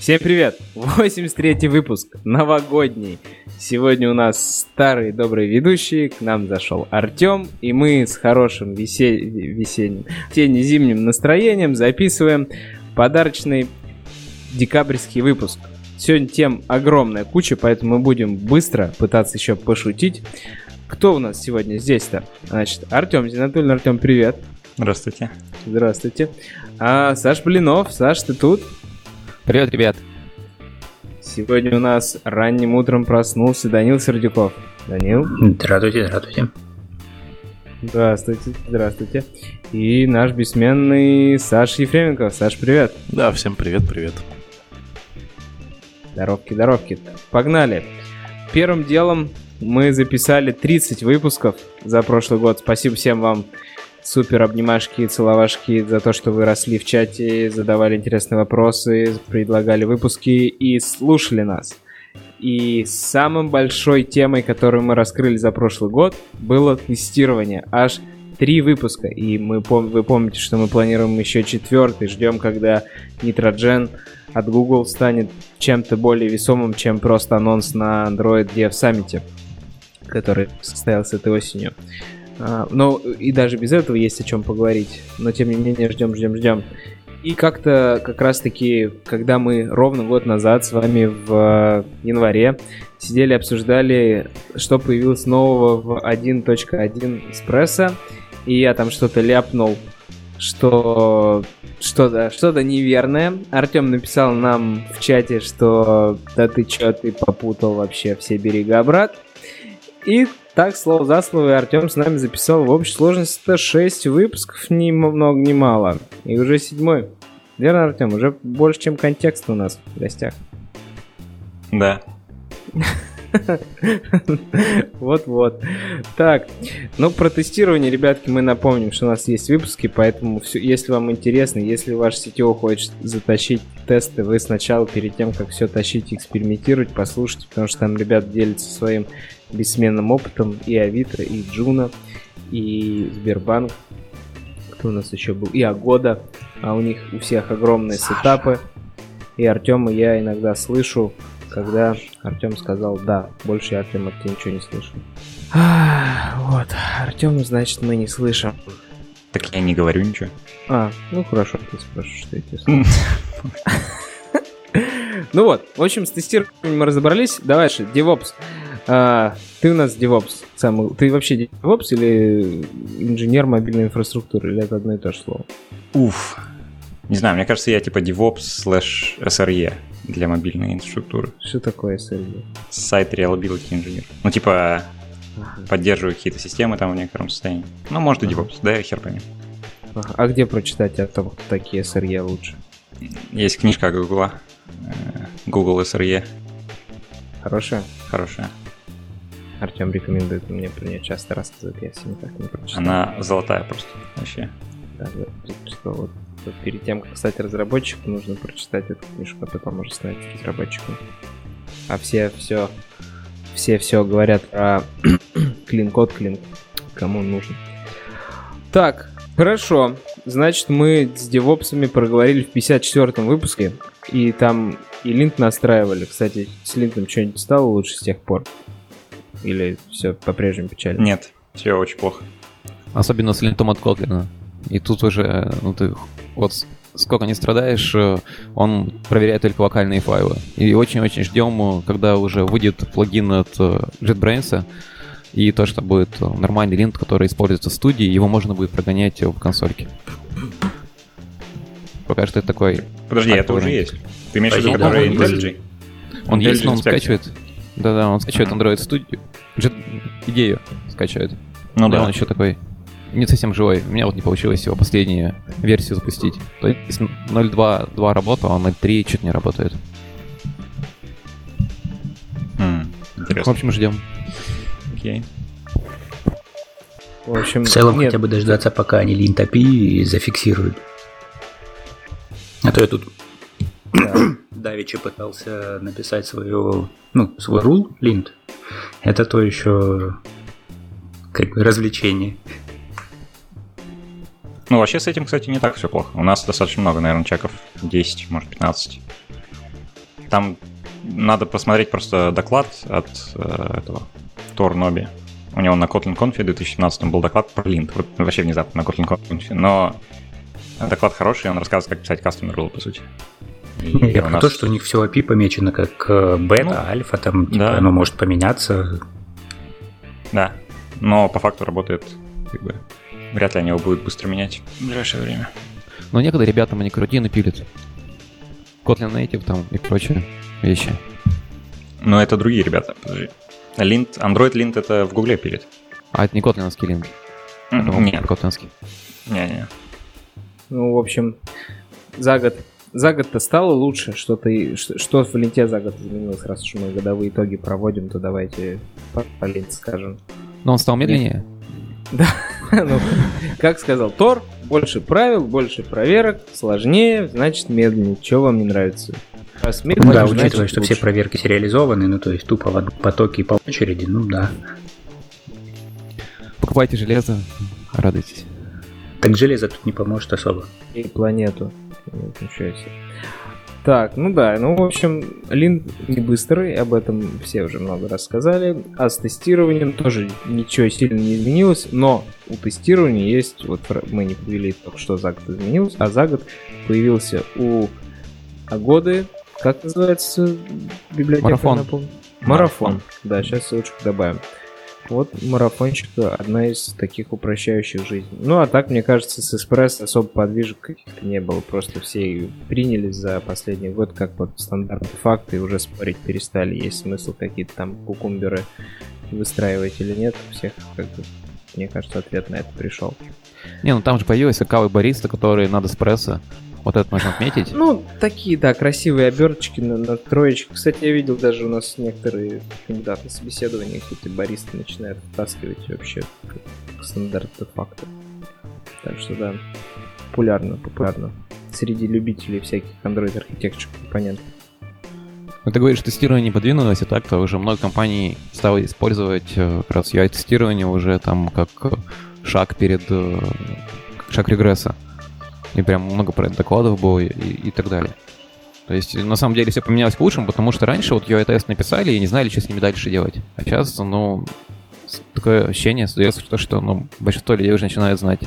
Всем привет! 83-й выпуск, новогодний. Сегодня у нас старый добрый ведущий, к нам зашел Артем, и мы с хорошим весе... весенним, тени-зимним настроением записываем подарочный декабрьский выпуск. Сегодня тем огромная куча, поэтому мы будем быстро пытаться еще пошутить. Кто у нас сегодня здесь-то? Значит, Артем Зинатульный. Артем, привет. Здравствуйте. Здравствуйте. А, Саш Блинов. Саш, ты тут? Привет, ребят. Сегодня у нас ранним утром проснулся Данил Сердюков. Данил. Здравствуйте, здравствуйте. Здравствуйте, здравствуйте. И наш бессменный Саш Ефременко. Саш, привет. Да, всем привет, привет. Здоровки, здоровки. Погнали. Первым делом мы записали 30 выпусков за прошлый год. Спасибо всем вам Супер обнимашки, целовашки за то, что вы росли в чате, задавали интересные вопросы, предлагали выпуски и слушали нас. И самым большой темой, которую мы раскрыли за прошлый год, было тестирование. Аж три выпуска. И мы, вы помните, что мы планируем еще четвертый. Ждем, когда Nitrogen от Google станет чем-то более весомым, чем просто анонс на Android Dev Summit, который состоялся этой осенью. А, но и даже без этого есть о чем поговорить. Но тем не менее, ждем, ждем, ждем. И как-то как раз-таки, когда мы ровно год назад с вами в январе сидели, обсуждали, что появилось нового в 1.1 Espresso, и я там что-то ляпнул, что что-то что неверное. Артем написал нам в чате, что да ты чё, ты попутал вообще все берега, брат. И так, слово за слово, Артем с нами записал в общей сложности 6 выпусков, ни много ни мало. И уже седьмой. Верно, Артем? Уже больше, чем контекст у нас в гостях. Да. Вот-вот. Так, ну про тестирование, ребятки, мы напомним, что у нас есть выпуски, поэтому все, если вам интересно, если ваш сетево хочет затащить тесты, вы сначала перед тем, как все тащить, экспериментировать, послушайте, потому что там ребят делятся своим бессменным опытом и Авито, и Juno, и Сбербанк. Кто у нас еще был? И Agoda. А у них у всех огромные Саша. сетапы. И Артем и я иногда слышу, когда Артем сказал да. Больше я Артем от тебя ничего не слышу. А, вот, Артем, значит, мы не слышим. Так я не говорю ничего. А, ну хорошо, ты спрашиваешь, что я тебе Ну вот, в общем, с тестированием мы разобрались. Давай же, DevOps. А, ты у нас DevOps. Сам, ты вообще DevOps или инженер мобильной инфраструктуры? Или это одно и то же слово? Уф. Не знаю, мне кажется, я типа DevOps slash SRE для мобильной инфраструктуры. Что такое SRE? Сайт Reliability Engineer. Ну, типа, ага. поддерживаю какие-то системы там в некотором состоянии. Ну, может и DevOps, да, я хер пойми. Ага. А где прочитать о том, кто такие SRE лучше? Есть книжка Google. Э, Google SRE. Хорошая? Хорошая. Артем рекомендует мне про нее часто рассказывать, я все никак не прочитал. Она золотая просто, вообще. Да, что вот, вот перед тем, как стать разработчиком, нужно прочитать эту книжку, а потом уже стать разработчиком. А все все все все говорят про клин-код, клин, кому нужен. Так, хорошо. Значит, мы с девопсами проговорили в 54-м выпуске, и там и линк настраивали. Кстати, с линком что-нибудь стало лучше с тех пор? Или все по-прежнему печально? Нет, все очень плохо. Особенно с линтом от Kotlin. И тут уже, ну ты вот сколько не страдаешь, э, он проверяет только локальные файлы. И очень-очень ждем, когда уже выйдет плагин от э, JetBrains, и то, что будет нормальный линт, который используется в студии, его можно будет прогонять в консольке. Пока что это такой... Подожди, это уже есть. Ты имеешь в виду, который IntelliJ? Он есть, но он скачивает да-да, он скачивает Android Studio. Идею скачивает. Ну да. Он еще такой не совсем живой. У меня вот не получилось его последнюю версию запустить. То есть 0.2 работал, а 0.3 чуть не работает. Mm, интересно. В общем, ждем. Окей. В общем, в целом нет. хотя бы дождаться, пока они линтопи зафиксируют. А то я тут да. Давичи пытался написать свою, ну, свой рул, линт. Это то еще как бы развлечение. Ну, вообще с этим, кстати, не так все плохо. У нас достаточно много, наверное, чеков. 10, может, 15. Там надо посмотреть просто доклад от э, этого Тор Ноби. У него на Kotlin Conf в 2017 был доклад про линт. Вот вообще внезапно на Kotlin Conf. Но доклад хороший, он рассказывает, как писать rule, по сути. И Я про нас... то, что у них все API помечено как э, бета, ну, альфа, там типа, да. оно может поменяться. Да, но по факту работает как бы вряд ли они его будут быстро менять в ближайшее время. Но некогда ребятам они крутины пилят. Kotlin Native там и прочие вещи. Но это другие ребята, подожди. Lint, Android Lint это в Гугле пилит. А это не котлиновский линт? Mm-hmm. Нет. Котлиновский. Не-не. Ну, в общем, за год за год-то стало лучше, что-то что в ленте за год изменилось, раз уж мы годовые итоги проводим, то давайте по, по ленте скажем. Но он стал медленнее? Да, ну, как сказал Тор, больше правил, больше проверок, сложнее, значит медленнее. Что вам не нравится? Раз медленнее, да, учитывая, значит, что лучше. все проверки сериализованы, ну то есть тупо в потоке по очереди, ну да. Покупайте железо, радуйтесь. Так железо тут не поможет особо. И планету. Ничего себе. Так, ну да, ну в общем, лин не быстрый, об этом все уже много раз сказали. А с тестированием тоже ничего сильно не изменилось, но у тестирования есть, вот мы не повели только что за год изменилось, а за год появился у Агоды, как называется библиотека? Марафон. Марафон. Марафон. Да, сейчас ссылочку добавим. Вот марафончик одна из таких упрощающих жизнь. Ну а так, мне кажется, с эспрессо особо подвижек каких-то не было. Просто все принялись за последний год как вот стандартные факты и уже спорить перестали. Есть смысл какие-то там кукумберы выстраивать или нет. Всех, как бы, мне кажется, ответ на это пришел. Не, ну там же появился кавы бариста, который надо эспрессо. Вот это можно отметить. Ну, такие, да, красивые оберточки на, на троечке. Кстати, я видел даже у нас некоторые кандидаты собеседования, какие-то баристы начинают втаскивать вообще как стандарты факты. Так что да, популярно, популярно. Среди любителей всяких Android архитектур компонентов. Ну, ты говоришь, тестирование не подвинулось, и так-то уже много компаний стало использовать э, как раз UI-тестирование уже там как шаг перед... Э, шаг регресса. И прям много про это докладов было и, и так далее. То есть, на самом деле, все поменялось к лучшему, потому что раньше вот UI-тест написали и не знали, что с ними дальше делать. А сейчас, ну, такое ощущение создается, что, что ну, большинство людей уже начинают знать.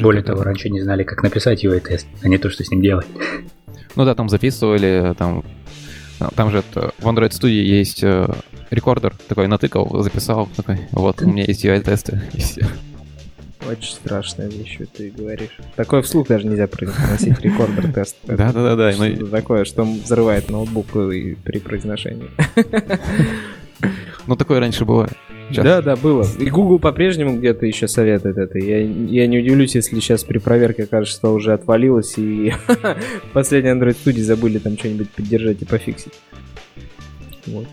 Более того, раньше не знали, как написать UI-тест, а не то, что с ним делать. Ну да, там записывали, там, там же это, в Android Studio есть э, рекордер, такой натыкал, записал, такой, вот, у меня есть UI-тесты, и все. Очень страшная вещь, ты говоришь. Такое вслух даже нельзя произносить рекордер тест. Да-да-да. Что такое, что взрывает ноутбук при произношении. Ну, такое раньше было. Да, да, было. И Google по-прежнему где-то еще советует это. Я, я не удивлюсь, если сейчас при проверке окажется, что уже отвалилось, и в последней Android студии забыли там что-нибудь поддержать и пофиксить. Вот.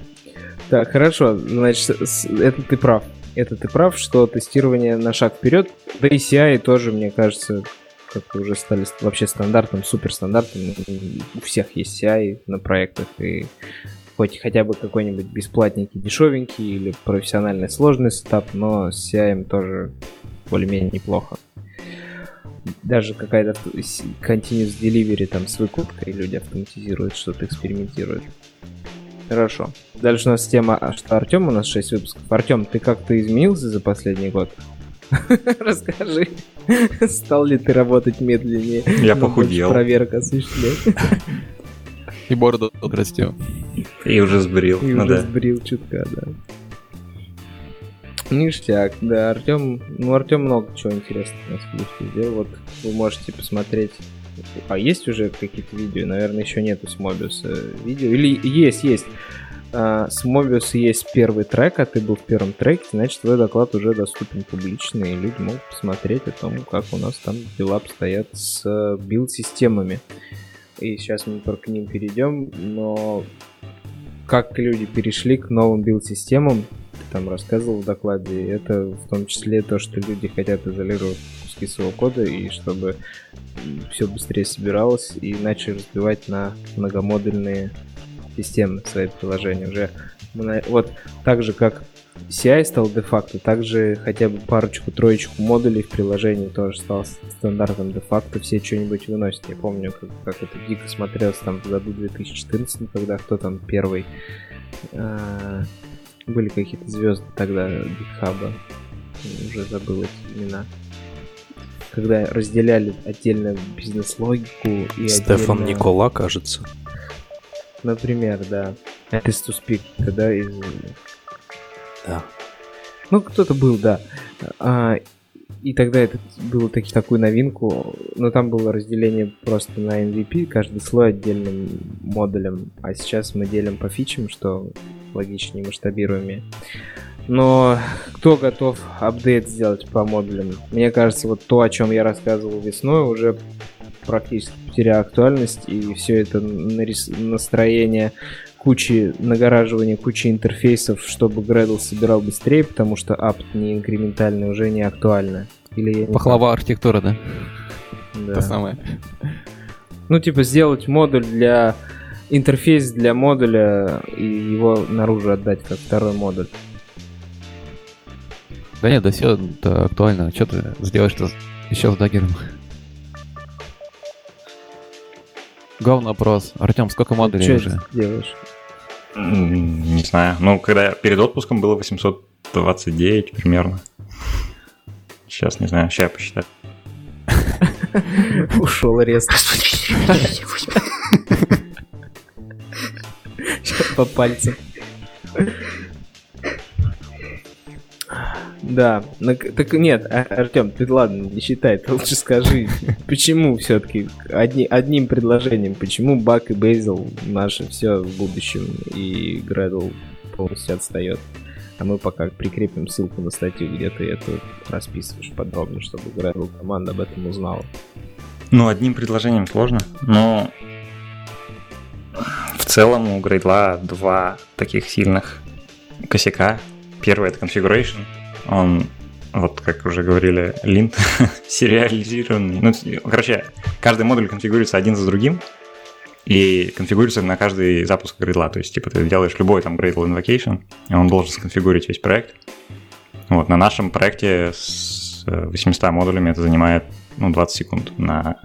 Так, хорошо, значит, это ты прав это ты прав, что тестирование на шаг вперед. Да и CI тоже, мне кажется, как уже стали вообще стандартным, суперстандартным. У всех есть CI на проектах, и хоть хотя бы какой-нибудь бесплатненький, дешевенький или профессиональный сложный сетап, но с CI тоже более-менее неплохо. Даже какая-то continuous delivery там с выкупкой люди автоматизируют, что-то экспериментируют. Хорошо. Дальше у нас тема, а что Артем, у нас 6 выпусков. Артем, ты как-то изменился за последний год? Расскажи, стал ли ты работать медленнее? Я похудел. Проверка осуществлять. И бороду отрастил. И уже сбрил. И ну, уже да. сбрил чутка, да. Ништяк, да, Артем, ну Артем много чего интересного у нас в сделал. Вот вы можете посмотреть а есть уже какие-то видео? Наверное, еще нету с Мобиуса видео. Или есть, есть. А, с Мобиуса есть первый трек, а ты был в первом треке, значит, твой доклад уже доступен публично, и люди могут посмотреть о том, как у нас там дела обстоят с билд-системами. И сейчас мы только к ним перейдем, но как люди перешли к новым билд-системам, там рассказывал в докладе, это в том числе то, что люди хотят изолировать куски своего кода, и чтобы все быстрее собиралось, и начали разбивать на многомодульные системы свои приложения. Уже вот так же, как CI стал де-факто, также хотя бы парочку-троечку модулей в приложении тоже стал стандартом де-факто, все что-нибудь выносят. Я помню, как, как это дико смотрелось там в году 2014, когда кто там первый... Э, были какие-то звезды тогда GitHub, уже забыл эти имена когда разделяли отдельно бизнес-логику и Стефан отдельно... Никола, кажется. Например, да. Это to speak, когда из... Да. Ну, кто-то был, да. А, и тогда это было таки, такую новинку, но там было разделение просто на MVP, каждый слой отдельным модулем, а сейчас мы делим по фичам, что логичнее, масштабируемее. Но кто готов апдейт сделать по модулям? Мне кажется, вот то, о чем я рассказывал весной, уже практически потерял актуальность, и все это настроение кучи нагораживания, кучи интерфейсов, чтобы Gradle собирал быстрее, потому что апт не инкрементальный уже не актуально. Или Пахлава архитектура, да? Да. То самое. Ну, типа, сделать модуль для... Интерфейс для модуля и его наружу отдать как второй модуль. Да нет, да все это актуально. Что ты сделаешь-то еще с даггером? Главный вопрос. Артем, сколько модулей Что уже? делаешь? Не знаю. Ну, когда перед отпуском было 829 примерно. Сейчас, не знаю, сейчас я посчитаю. Ушел резко. По пальцам. Да, так нет, а, Артем, ты ладно, не считай, ты лучше скажи, почему все-таки одни, одним предложением, почему Бак и Бейзел наше все в будущем и Гредл полностью отстает? А мы пока прикрепим ссылку на статью, где ты это расписываешь подробно, чтобы Гредл команда об этом узнала. Ну, одним предложением сложно, но в целом у Грейдла два таких сильных косяка. Первый — это configuration — он, вот как уже говорили, линт сериализированный. Ну, короче, каждый модуль конфигурируется один за другим, и конфигурируется на каждый запуск грейдла. То есть, типа, ты делаешь любой там Gradle invocation, и он должен сконфигурить весь проект. Вот, на нашем проекте с 800 э, модулями это занимает ну, 20 секунд на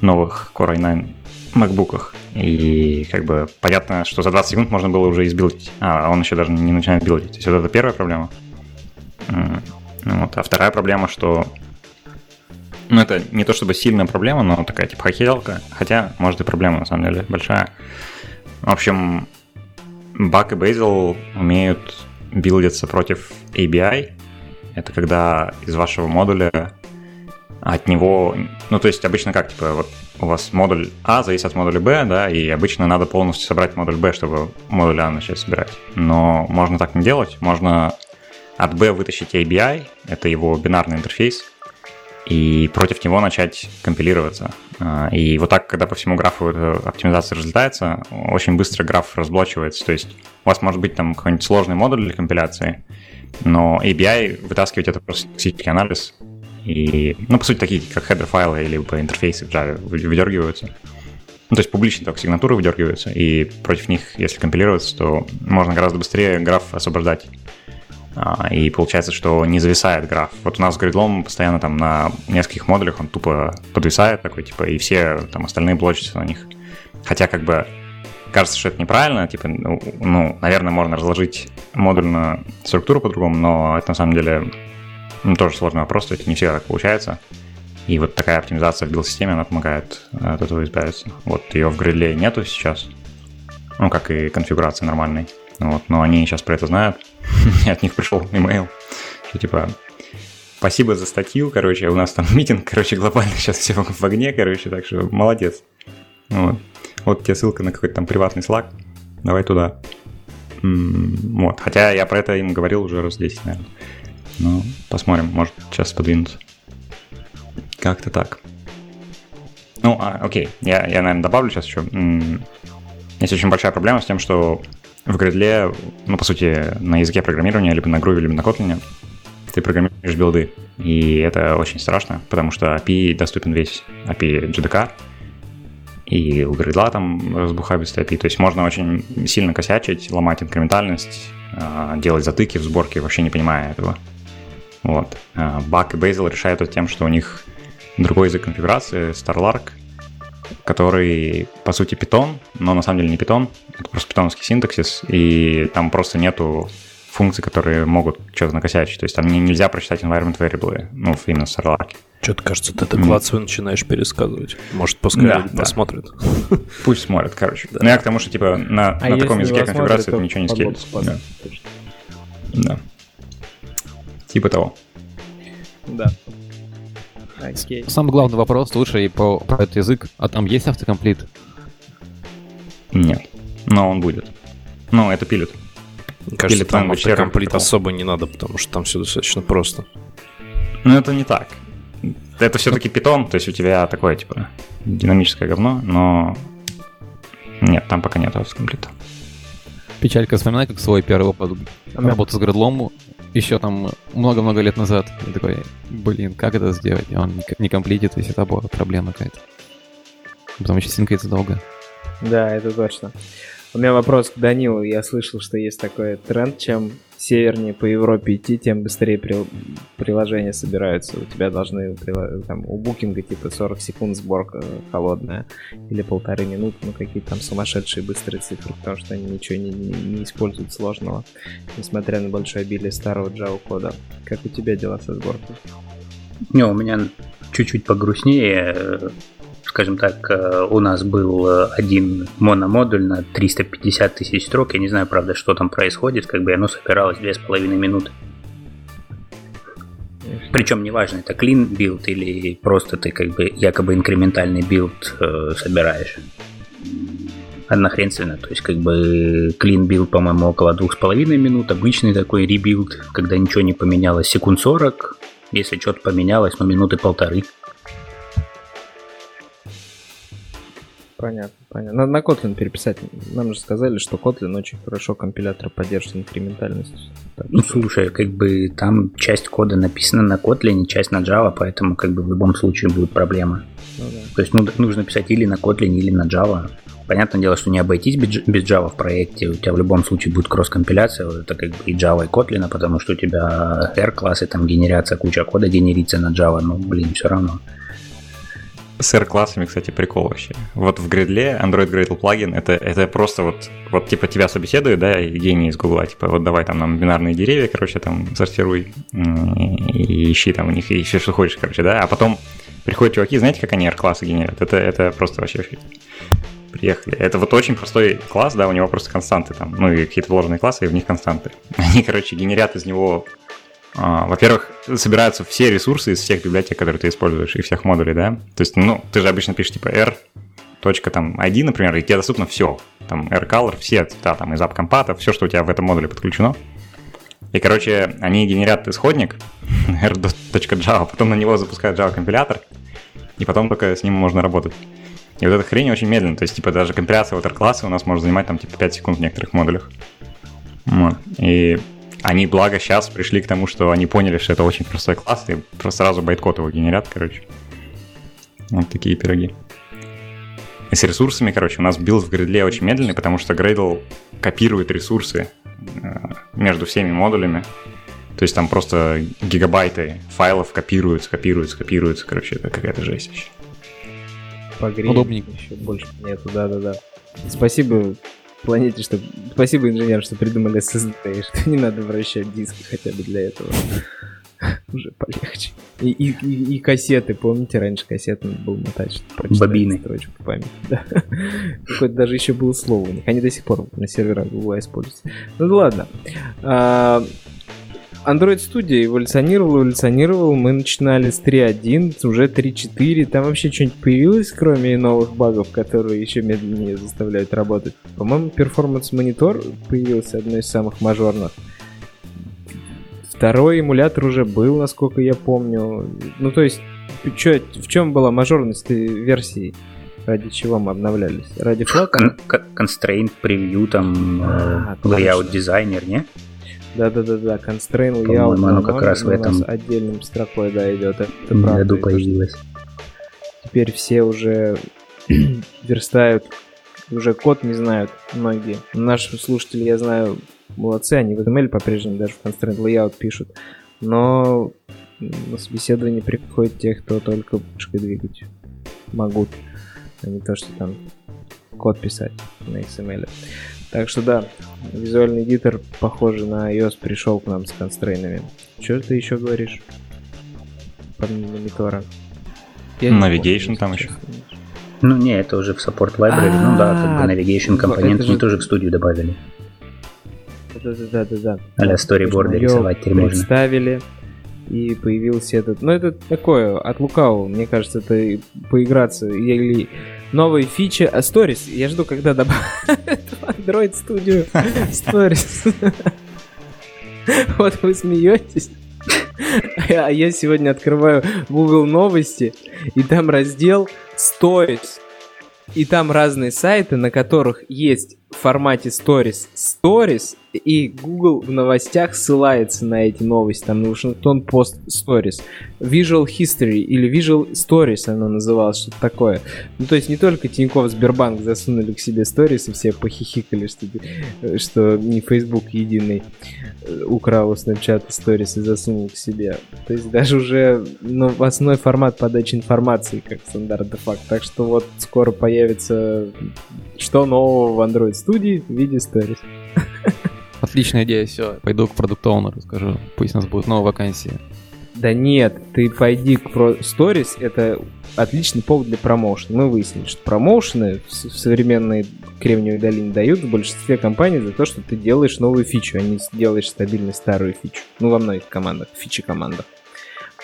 новых Core i9 макбуках. И как бы понятно, что за 20 секунд можно было уже избилдить. А он еще даже не начинает билдить. То есть вот это первая проблема. Вот. А вторая проблема, что ну, это не то чтобы сильная проблема, но такая типа хотелка. Хотя, может, и проблема на самом деле большая. В общем, Бак и Bazel умеют билдиться против ABI. Это когда из вашего модуля от него... Ну, то есть обычно как, типа, вот у вас модуль А зависит от модуля Б, да, и обычно надо полностью собрать модуль Б, чтобы модуль А начать собирать. Но можно так не делать. Можно от B вытащить ABI, это его бинарный интерфейс, и против него начать компилироваться. А, и вот так, когда по всему графу оптимизация разлетается, очень быстро граф разблочивается. То есть у вас может быть там какой-нибудь сложный модуль для компиляции, но ABI вытаскивать это просто лексический анализ. И, ну, по сути, такие, как header файлы или интерфейсы в Java выдергиваются. Ну, то есть публичные только сигнатуры выдергиваются, и против них, если компилироваться, то можно гораздо быстрее граф освобождать а, и получается, что не зависает граф. Вот у нас гридлом постоянно там на нескольких модулях он тупо подвисает такой, типа, и все там остальные блочатся на них. Хотя как бы кажется, что это неправильно, типа, ну, ну наверное, можно разложить модульную структуру по-другому, но это на самом деле ну, тоже сложный вопрос, то есть не всегда так получается. И вот такая оптимизация в билд-системе, она помогает от этого избавиться. Вот ее в гридле нету сейчас, ну, как и конфигурация нормальной. Вот, но они сейчас про это знают. от них пришел имейл, что типа спасибо за статью, короче, у нас там митинг, короче, глобально сейчас все в огне, короче, так что молодец. Вот. Вот тебе ссылка на какой-то там приватный слаг, давай туда. Вот, хотя я про это им говорил уже раз 10, наверное. Ну, посмотрим, может сейчас подвинуться. Как-то так. Ну, а, окей, я, я, наверное, добавлю сейчас еще. Есть очень большая проблема с тем, что в Gradle, ну, по сути, на языке программирования, либо на Groovy, либо на Kotlin, ты программируешь билды. И это очень страшно, потому что API доступен весь, API JDK. и у гридла там разбухабистая API. То есть можно очень сильно косячить, ломать инкрементальность, а, делать затыки в сборке, вообще не понимая этого. Вот. Бак и Bazel решают это тем, что у них другой язык конфигурации, StarLark, который, по сути, питон, но на самом деле не питон, это просто питоновский синтаксис, и там просто нету функций, которые могут что-то накосячить. То есть там нельзя прочитать environment variable, ну, именно в StarLark. Что-то кажется, ты доклад свой начинаешь пересказывать. Может, пускай Да, люди да. посмотрят. Пусть смотрят, короче. Да. Ну, я к тому, что, типа, на, А на таком языке конфигурации это ничего не подлог Да. да. Типа того. Да. Окей. Самый главный вопрос лучше и по, про этот язык. А там есть автокомплит? Нет. Но он будет. Ну, это пилит. Кажется, Или там автокомплит особо не надо, потому что там все достаточно просто. Но это не так. Это все-таки питон, то есть у тебя такое, типа, динамическое говно, но... Нет, там пока нет автокомплита. Печалька, вспоминай, как свой первый опыт работы с градлом еще там много-много лет назад. И такой, блин, как это сделать? И он не, не комплитит, весь это была проблема какая-то. Потом еще синкается долго. Да, это точно. У меня вопрос к Данилу. Я слышал, что есть такой тренд, чем севернее по Европе идти, тем быстрее при- приложения собираются. У тебя должны там, у букинга типа 40 секунд сборка холодная или полторы минуты, ну какие-то там сумасшедшие быстрые цифры, потому что они ничего не, не- не используют сложного, несмотря на большое обилие старого Java кода. Как у тебя дела со сборкой? Не, у меня чуть-чуть погрустнее. Скажем так, э, у нас был э, один мономодуль на 350 тысяч строк. Я не знаю, правда, что там происходит. Как бы оно собиралось две с половиной минуты. Причем неважно, это clean build или просто ты как бы якобы инкрементальный build э, собираешь. Однохренственно, то есть как бы clean build, по-моему, около двух с половиной минут, обычный такой rebuild, когда ничего не поменялось, секунд 40, если что-то поменялось, ну минуты полторы. Понятно, понятно. Надо на Kotlin переписать. Нам же сказали, что Kotlin очень хорошо компилятор поддерживает инкрементальность. Так Ну слушай, как бы там часть кода написана на Kotlin, часть на Java, поэтому как бы в любом случае будет проблема. ну да. То есть ну, нужно писать или на Kotlin, или на Java. Понятное дело, что не обойтись без Java в проекте. У тебя в любом случае будет кросс-компиляция. Это как бы и Java, и Kotlin, потому что у тебя R-классы, там генерация, куча кода генерится на Java. Ну, блин, все равно. С R-классами, кстати, прикол вообще. Вот в гридле Android Gradle плагин это, это просто вот, вот типа тебя собеседует, да, и гений из Гугла, типа вот давай там нам бинарные деревья, короче, там сортируй и ищи там у них и что хочешь, короче, да, а потом приходят чуваки, знаете, как они R-классы генерят? Это, это просто вообще приехали. Это вот очень простой класс, да, у него просто константы там, ну и какие-то вложенные классы, и в них константы. Они, короче, генерят из него во-первых, собираются все ресурсы из всех библиотек, которые ты используешь, и всех модулей, да? То есть, ну, ты же обычно пишешь типа r, точка там ID, например, и тебе доступно все. Там R-color, все цвета там из апкомпата, все, что у тебя в этом модуле подключено. И, короче, они генерят исходник R.java, потом на него запускают Java компилятор, и потом только с ним можно работать. И вот эта хрень очень медленно, то есть, типа, даже компиляция вот R-класса у нас может занимать там, типа, 5 секунд в некоторых модулях. Вот. И они, благо, сейчас пришли к тому, что они поняли, что это очень простой класс, и просто сразу байткод его генерят, короче. Вот такие пироги. И с ресурсами, короче, у нас build в Gradle очень медленный, потому что Gradle копирует ресурсы э, между всеми модулями. То есть там просто гигабайты файлов копируются, копируются, копируются. Короче, это какая-то жесть вообще. Погреть Удобненько. еще больше нету, да-да-да. Спасибо планете, что... Спасибо инженерам, что придумали SSD, что не надо вращать диски хотя бы для этого. Уже полегче. И, и, и, и кассеты, помните, раньше кассеты надо было мотать, чтобы прочитать Бобины. строчку в память. Да. Какое-то даже еще было слово у них. Они до сих пор на серверах Google используются. Ну ладно. А, Android Studio эволюционировал, эволюционировал. Мы начинали с 3.1, уже 3.4. Там вообще что-нибудь появилось, кроме новых багов, которые еще медленнее заставляют работать? По-моему, Monitor появился одной из самых мажорных. Второй эмулятор уже был, насколько я помню. Ну, то есть, чё, в чем была мажорность версии? Ради чего мы обновлялись? Ради флага? Constraint, превью, там, А, э, layout точно. дизайнер, не? Да-да-да-да, constraint По-моему, layout оно как раз в этом отдельным строкой, да, идет. Это правда. появилось. Теперь все уже верстают. Уже код не знают многие. Наши слушатели, я знаю, молодцы, они в HTML по-прежнему даже в Constraint Layout пишут. Но на собеседование приходят те, кто только мышкой двигать могут, а не то, что там код писать на XML. Так что да, визуальный эдитор, похоже на iOS, пришел к нам с констрейнами. Что ты еще говоришь? Помимо не Navigation там еще. Ну, не, это уже в Support Library. Ну да, как бы А, Navigation компонент они тоже к студию добавили. Да-да-да-да-да. А-ля сториборды рисовать теперь можно. представили, и появился этот... Ну, это такое, от лукавого, мне кажется, это поиграться. Или новые фичи... А, Stories, я жду, когда добавят в Android Studio Stories. Вот вы смеетесь. А я сегодня открываю Google новости, и там раздел Stories. И там разные сайты, на которых есть в формате Stories Stories, и Google в новостях ссылается на эти новости. Там Washington Post Stories. Visual History или Visual Stories оно называлось, что-то такое. Ну, то есть не только Тинькофф Сбербанк засунули к себе Stories, и все похихикали, что, что не Facebook единый э, украл у Snapchat Stories и засунул к себе. То есть даже уже новостной формат подачи информации, как стандарт де-факт. Так что вот скоро появится что нового в Android студии в виде Stories. Отличная идея, все. Пойду к продукт оунеру скажу. Пусть у нас будет новая вакансия. Да нет, ты пойди к про Stories, это отличный повод для промоушена. Мы выяснили, что промоушены в, современной Кремниевой долине дают в большинстве компаний за то, что ты делаешь новую фичу, а не делаешь стабильно старую фичу. Ну, во многих командах, фичи-командах.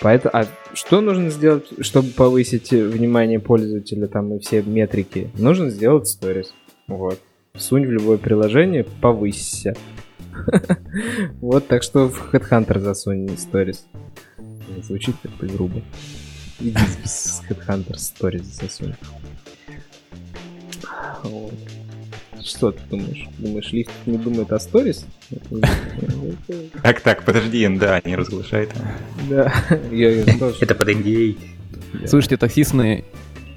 Поэтому, а что нужно сделать, чтобы повысить внимание пользователя там и все метрики? Нужно сделать Stories. Вот. Сунь в любое приложение, повысься. Вот, так что в Headhunter засунь Stories. Звучит как-то грубо. Иди с Headhunter Stories засунь. Вот. Что ты думаешь? Думаешь, лифт не думает о Stories? Так, так, подожди, да, не разглашай там. Да, я. Это под NDA. Слушайте, таксистные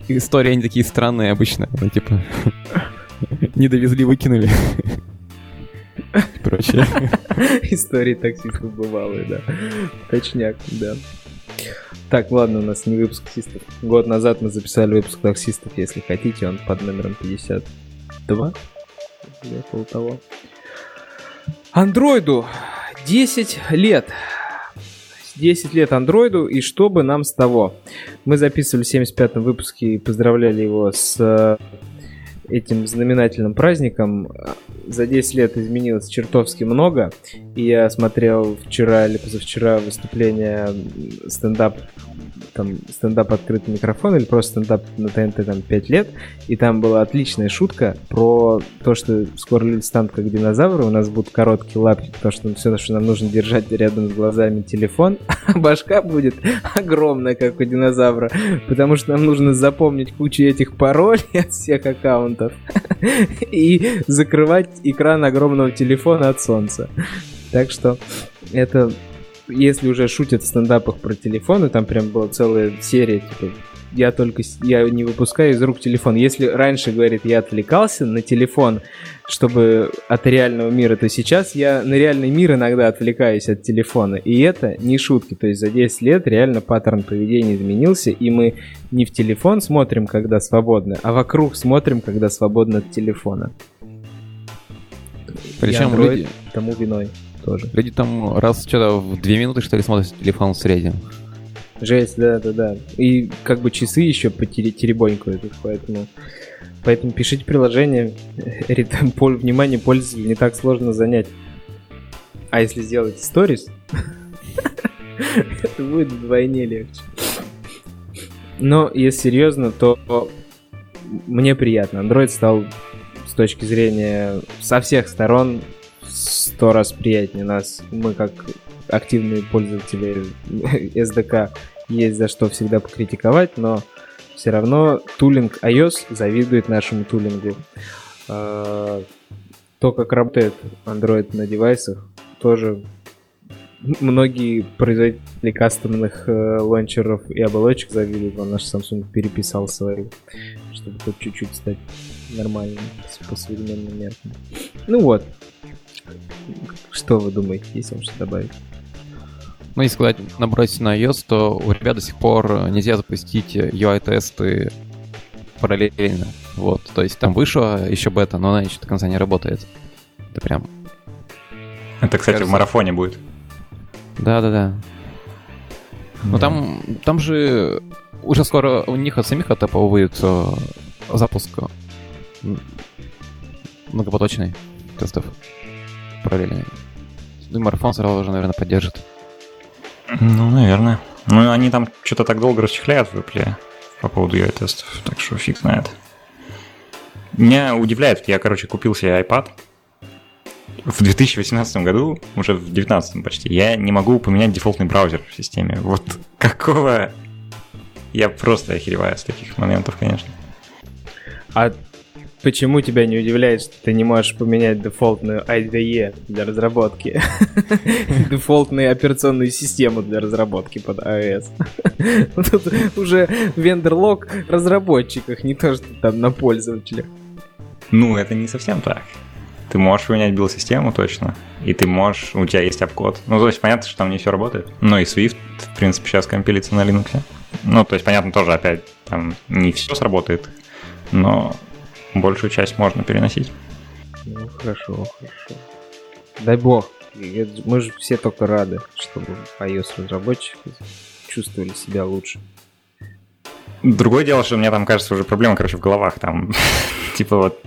истории, они такие странные обычно. Ну, типа, не довезли, выкинули. Прочее. Истории таксистов бывалые, да. Точняк, да. Так, ладно, у нас не выпуск таксистов. Год назад мы записали выпуск таксистов, если хотите, он под номером 52. Или около того. Андроиду 10 лет. 10 лет андроиду, и что бы нам с того? Мы записывали в 75-м выпуске и поздравляли его с э, этим знаменательным праздником. За 10 лет изменилось чертовски много. И я смотрел вчера или позавчера выступление стендап там стендап открытый микрофон или просто стендап на ТНТ там 5 лет, и там была отличная шутка про то, что скоро люди станут как динозавры, у нас будут короткие лапки, потому что все, что нам нужно держать рядом с глазами телефон, а башка будет огромная, как у динозавра, потому что нам нужно запомнить кучу этих паролей от всех аккаунтов и закрывать экран огромного телефона от солнца. Так что это если уже шутят в стендапах про телефоны, там прям была целая серия, типа, я только, я не выпускаю из рук телефон. Если раньше, говорит, я отвлекался на телефон, чтобы от реального мира, то сейчас я на реальный мир иногда отвлекаюсь от телефона. И это не шутки. То есть за 10 лет реально паттерн поведения изменился, и мы не в телефон смотрим, когда свободно, а вокруг смотрим, когда свободно от телефона. Причем Android люди, тому виной тоже. люди там раз что-то в две минуты, что ли, смотрят телефон в среднем. Жесть, да, да, да. И как бы часы еще потеребонькают, их, поэтому... Поэтому пишите приложение. Ритм, пол- внимание пользователя не так сложно занять. А если сделать сторис, это будет вдвойне легче. Но если серьезно, то мне приятно. Android стал с точки зрения со всех сторон сто раз приятнее нас. Мы как активные пользователи SDK есть за что всегда покритиковать, но все равно тулинг iOS завидует нашему тулингу. А, То, как работает Android на девайсах, тоже многие производители кастомных э, лончеров и оболочек завидуют. Вон наш Samsung переписал свою, чтобы хоть чуть-чуть стать нормальным по современным меркам. Ну вот. Что вы думаете, есть вам что добавить? Ну, если сказать, набросить на iOS, то у ребят до сих пор нельзя запустить UI-тесты параллельно. Вот, то есть там вышла еще бета, но она еще до конца не работает. Это прям... Это, кстати, в Кажется- марафоне будет. Да-да-да. Но там, там же уже скоро у них от самих от Apple выйдет э, запуск многопоточный тестов параллельно. Ну марафон сразу же, наверное, поддержит. Ну, наверное. Ну, они там что-то так долго расчехляют в Apple по поводу UI-тестов, так что фиг знает. Меня удивляет, я, короче, купил себе iPad в 2018 году, уже в 2019 почти, я не могу поменять дефолтный браузер в системе. Вот какого... Я просто охереваю с таких моментов, конечно. А почему тебя не удивляет, что ты не можешь поменять дефолтную IDE для разработки? Дефолтную операционную систему для разработки под iOS. Тут уже вендор-лог разработчиках, не то, что там на пользователях. Ну, это не совсем так. Ты можешь поменять билд-систему точно, и ты можешь, у тебя есть обкод. Ну, то есть понятно, что там не все работает. Ну и Swift, в принципе, сейчас компилится на Linux. Ну, то есть, понятно, тоже опять там не все сработает, но большую часть можно переносить. Ну, хорошо, хорошо. Дай бог. Мы же все только рады, чтобы iOS-разработчики чувствовали себя лучше. Другое дело, что у меня там, кажется, уже проблема, короче, в головах. Там, типа вот,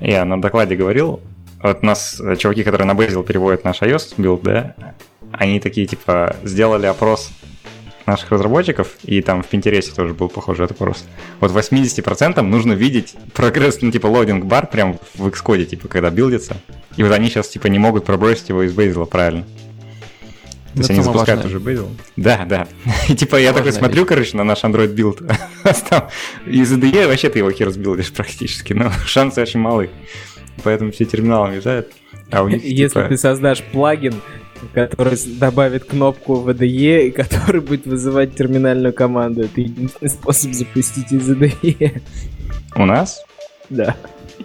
я на докладе говорил, вот у нас э, чуваки, которые на Bazel переводят наш iOS build, да, они такие, типа, сделали опрос наших разработчиков, и там в Пинтересе тоже был похожий этот опрос. Вот 80% нужно видеть прогресс, ну, типа, loading bar прям в Xcode, типа, когда билдится. И вот они сейчас, типа, не могут пробросить его из Bazel, правильно. То есть Это они запускают важное. уже Bazel? Да, да. И типа я такой смотрю, короче, на наш Android build. Из IDE вообще ты его хер сбилдишь практически, но шансы очень малы. Поэтому все терминалом юзают. А у них Если типа... ты создашь плагин, который добавит кнопку в IDE, и который будет вызывать терминальную команду, это единственный способ запустить из IDE. У нас? Да.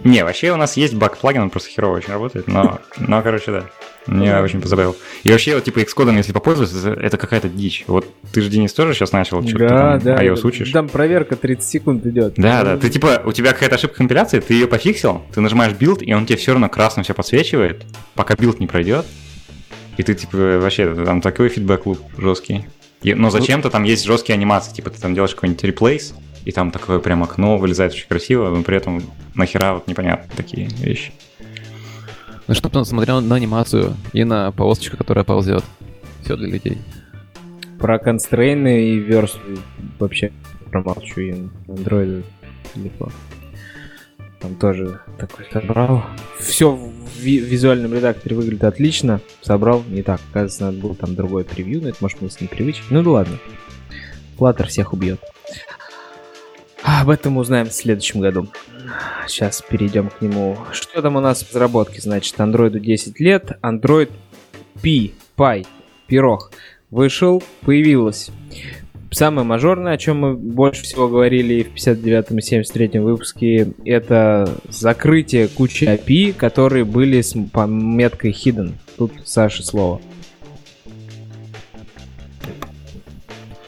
Не, вообще у нас есть Buck плагин, он просто херово очень работает, но, но короче, да. Меня очень позабавил. И вообще, вот, типа, Xcode, если попользоваться, это, какая-то дичь. Вот ты же, Денис, тоже сейчас начал что-то Да, там да. iOS учишь? Там проверка 30 секунд идет. Да, да. Ты типа, у тебя какая-то ошибка компиляции, ты ее пофиксил, ты нажимаешь build, и он тебе все равно красным все подсвечивает, пока build не пройдет. И ты, типа, вообще, там такой feedback loop жесткий. И- но зачем-то там есть жесткие анимации, типа, ты там делаешь какой-нибудь replace, и там такое прям окно вылезает очень красиво, но при этом нахера вот непонятно такие вещи. Ну, чтобы он смотрел на анимацию и на полосочку, которая ползет. Все для людей. Про констрейны и верс вообще промолчу, и андроиды далеко. Там тоже такой собрал. Все в ви- визуальном редакторе выглядит отлично. Собрал не так. Оказывается, надо было там другое превью, но это может быть непривычно. Ну да ладно. Flutter всех убьет. Об этом мы узнаем в следующем году. Сейчас перейдем к нему. Что там у нас в разработке? Значит, андроиду 10 лет. Android P, Pie, пирог вышел, появилось. Самое мажорное, о чем мы больше всего говорили и в 59 и 73 выпуске, это закрытие кучи API, которые были с пометкой hidden. Тут Саша слово.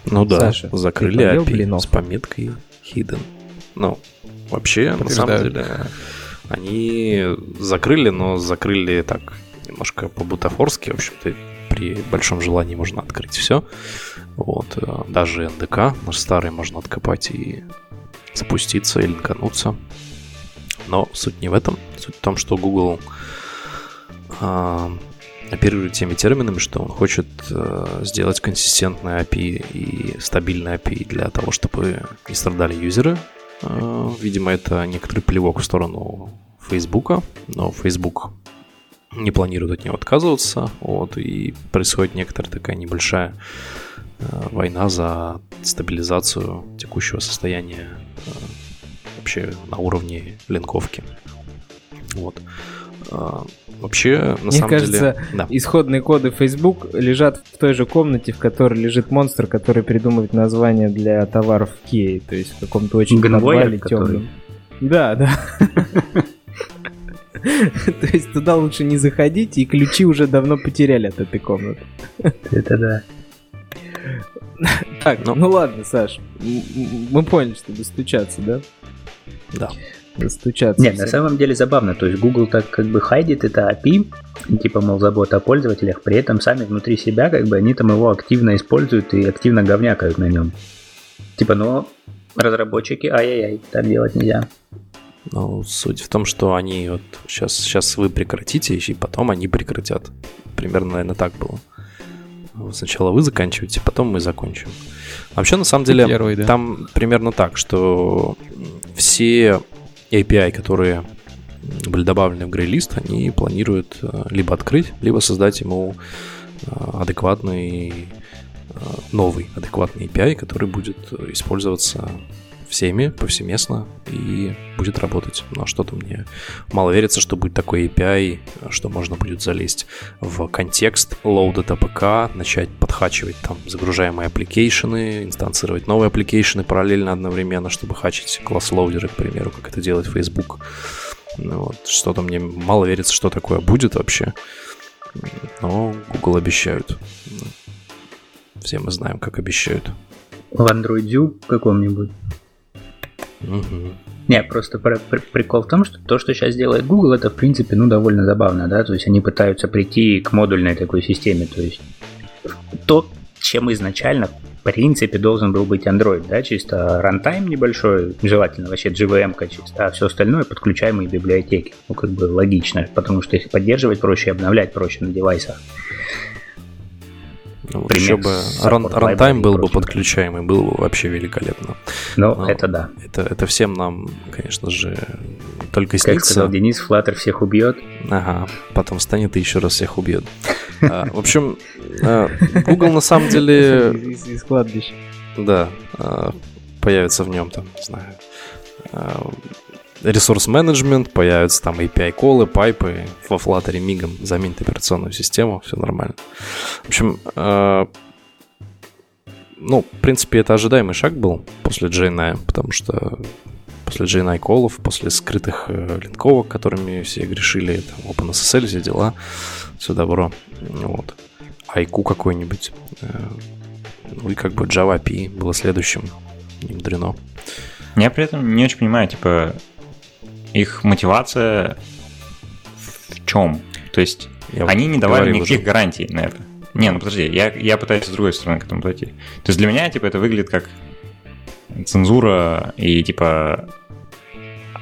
Ну да, Саша, закрыли API блинов? с пометкой hidden. Ну, вообще, на самом деле, они закрыли, но закрыли так немножко по-бутафорски. В общем-то, при большом желании можно открыть все. Вот, э, даже НДК наш старый можно откопать и запуститься и линкануться. Но суть не в этом. Суть в том, что Google а, оперирует теми терминами, что он хочет э, сделать консистентное API и стабильное API для того, чтобы не страдали юзеры. Э, видимо, это некоторый плевок в сторону Фейсбука, но Facebook не планирует от него отказываться, вот, и происходит некоторая такая небольшая э, война за стабилизацию текущего состояния э, вообще на уровне линковки. Вот. А, Вообще, на Мне самом кажется, деле... Да. Исходные коды Facebook лежат в той же комнате, в которой лежит монстр, который придумывает название для товаров Кей, то есть в каком-то очень подвале который- темном. Да, да. То есть туда лучше не заходить, и ключи уже давно потеряли от этой комнаты. Это да. Так, ну ладно, Саш, мы поняли, что достучаться, да? Да. Достучаться. Нет, на самом деле забавно. То есть Google так как бы хайдит это API, типа, мол, забота о пользователях, при этом сами внутри себя, как бы, они там его активно используют и активно говнякают на нем. Типа, но разработчики, ай-яй-яй, так делать нельзя. Ну, суть в том, что они вот сейчас, сейчас вы прекратите, и потом они прекратят. Примерно, наверное, так было. Сначала вы заканчиваете, потом мы закончим. Вообще, на самом деле, первый, да. там примерно так, что все API, которые были добавлены в grey list, они планируют э, либо открыть, либо создать ему э, адекватный э, новый адекватный API, который будет использоваться всеми повсеместно и будет работать. Но что-то мне мало верится, что будет такой API, что можно будет залезть в Context, LoadedApk, начать подхачивать там загружаемые application ы, инстанцировать новые application ы параллельно одновременно, чтобы хачить class loader ы, к примеру, как это делает Facebook. Ну вот, что-то мне мало верится, что такое будет вообще. Но Google обещают. Ну, Все мы знаем, как обещают. В Android View каком-нибудь. Мгм. Не, просто пр- пр- прикол в том, что то, что сейчас делает Google, это в принципе, ну, довольно забавно, да, то есть они пытаются прийти к модульной такой системе, то есть то, чем изначально в принципе должен был быть Android, да, чисто рантайм небольшой, желательно вообще JVM чисто, а все остальное подключаемые библиотеки, ну, как бы логично, потому что их поддерживать проще, обновлять проще на девайсах. Ну, вот Пример еще бы ран- runtime был бы подключаемый, было бы вообще великолепно. Но Ну, это да. Это, это всем нам, конечно же, только Как снится. сказал Денис, Flutter всех убьет. Ага, потом встанет и еще раз всех убьет. А, В общем, а, Google на самом деле, Из, из кладбища. да, а, появится в нем там, не знаю, а, resource management, появятся там API call ы, pipe ы, во Flutter мигом заменит операционную систему, все нормально. В общем, а, ну, в принципе, это ожидаемый шаг был после JNI, потому что после JNI колов, после скрытых э, линковок, которыми все грешили, там, OpenSSL, все дела, все добро. Вот. Айку какой-нибудь. э, Ну и как бы Java API было следующим. Не мудрено. Я при этом не очень понимаю, типа, их мотивация в чем? То есть Я они не давали никаких уже. гарантий на это. Не, ну подожди, я, я пытаюсь с другой стороны к этому подойти. То есть для меня, типа, это выглядит как цензура и, типа,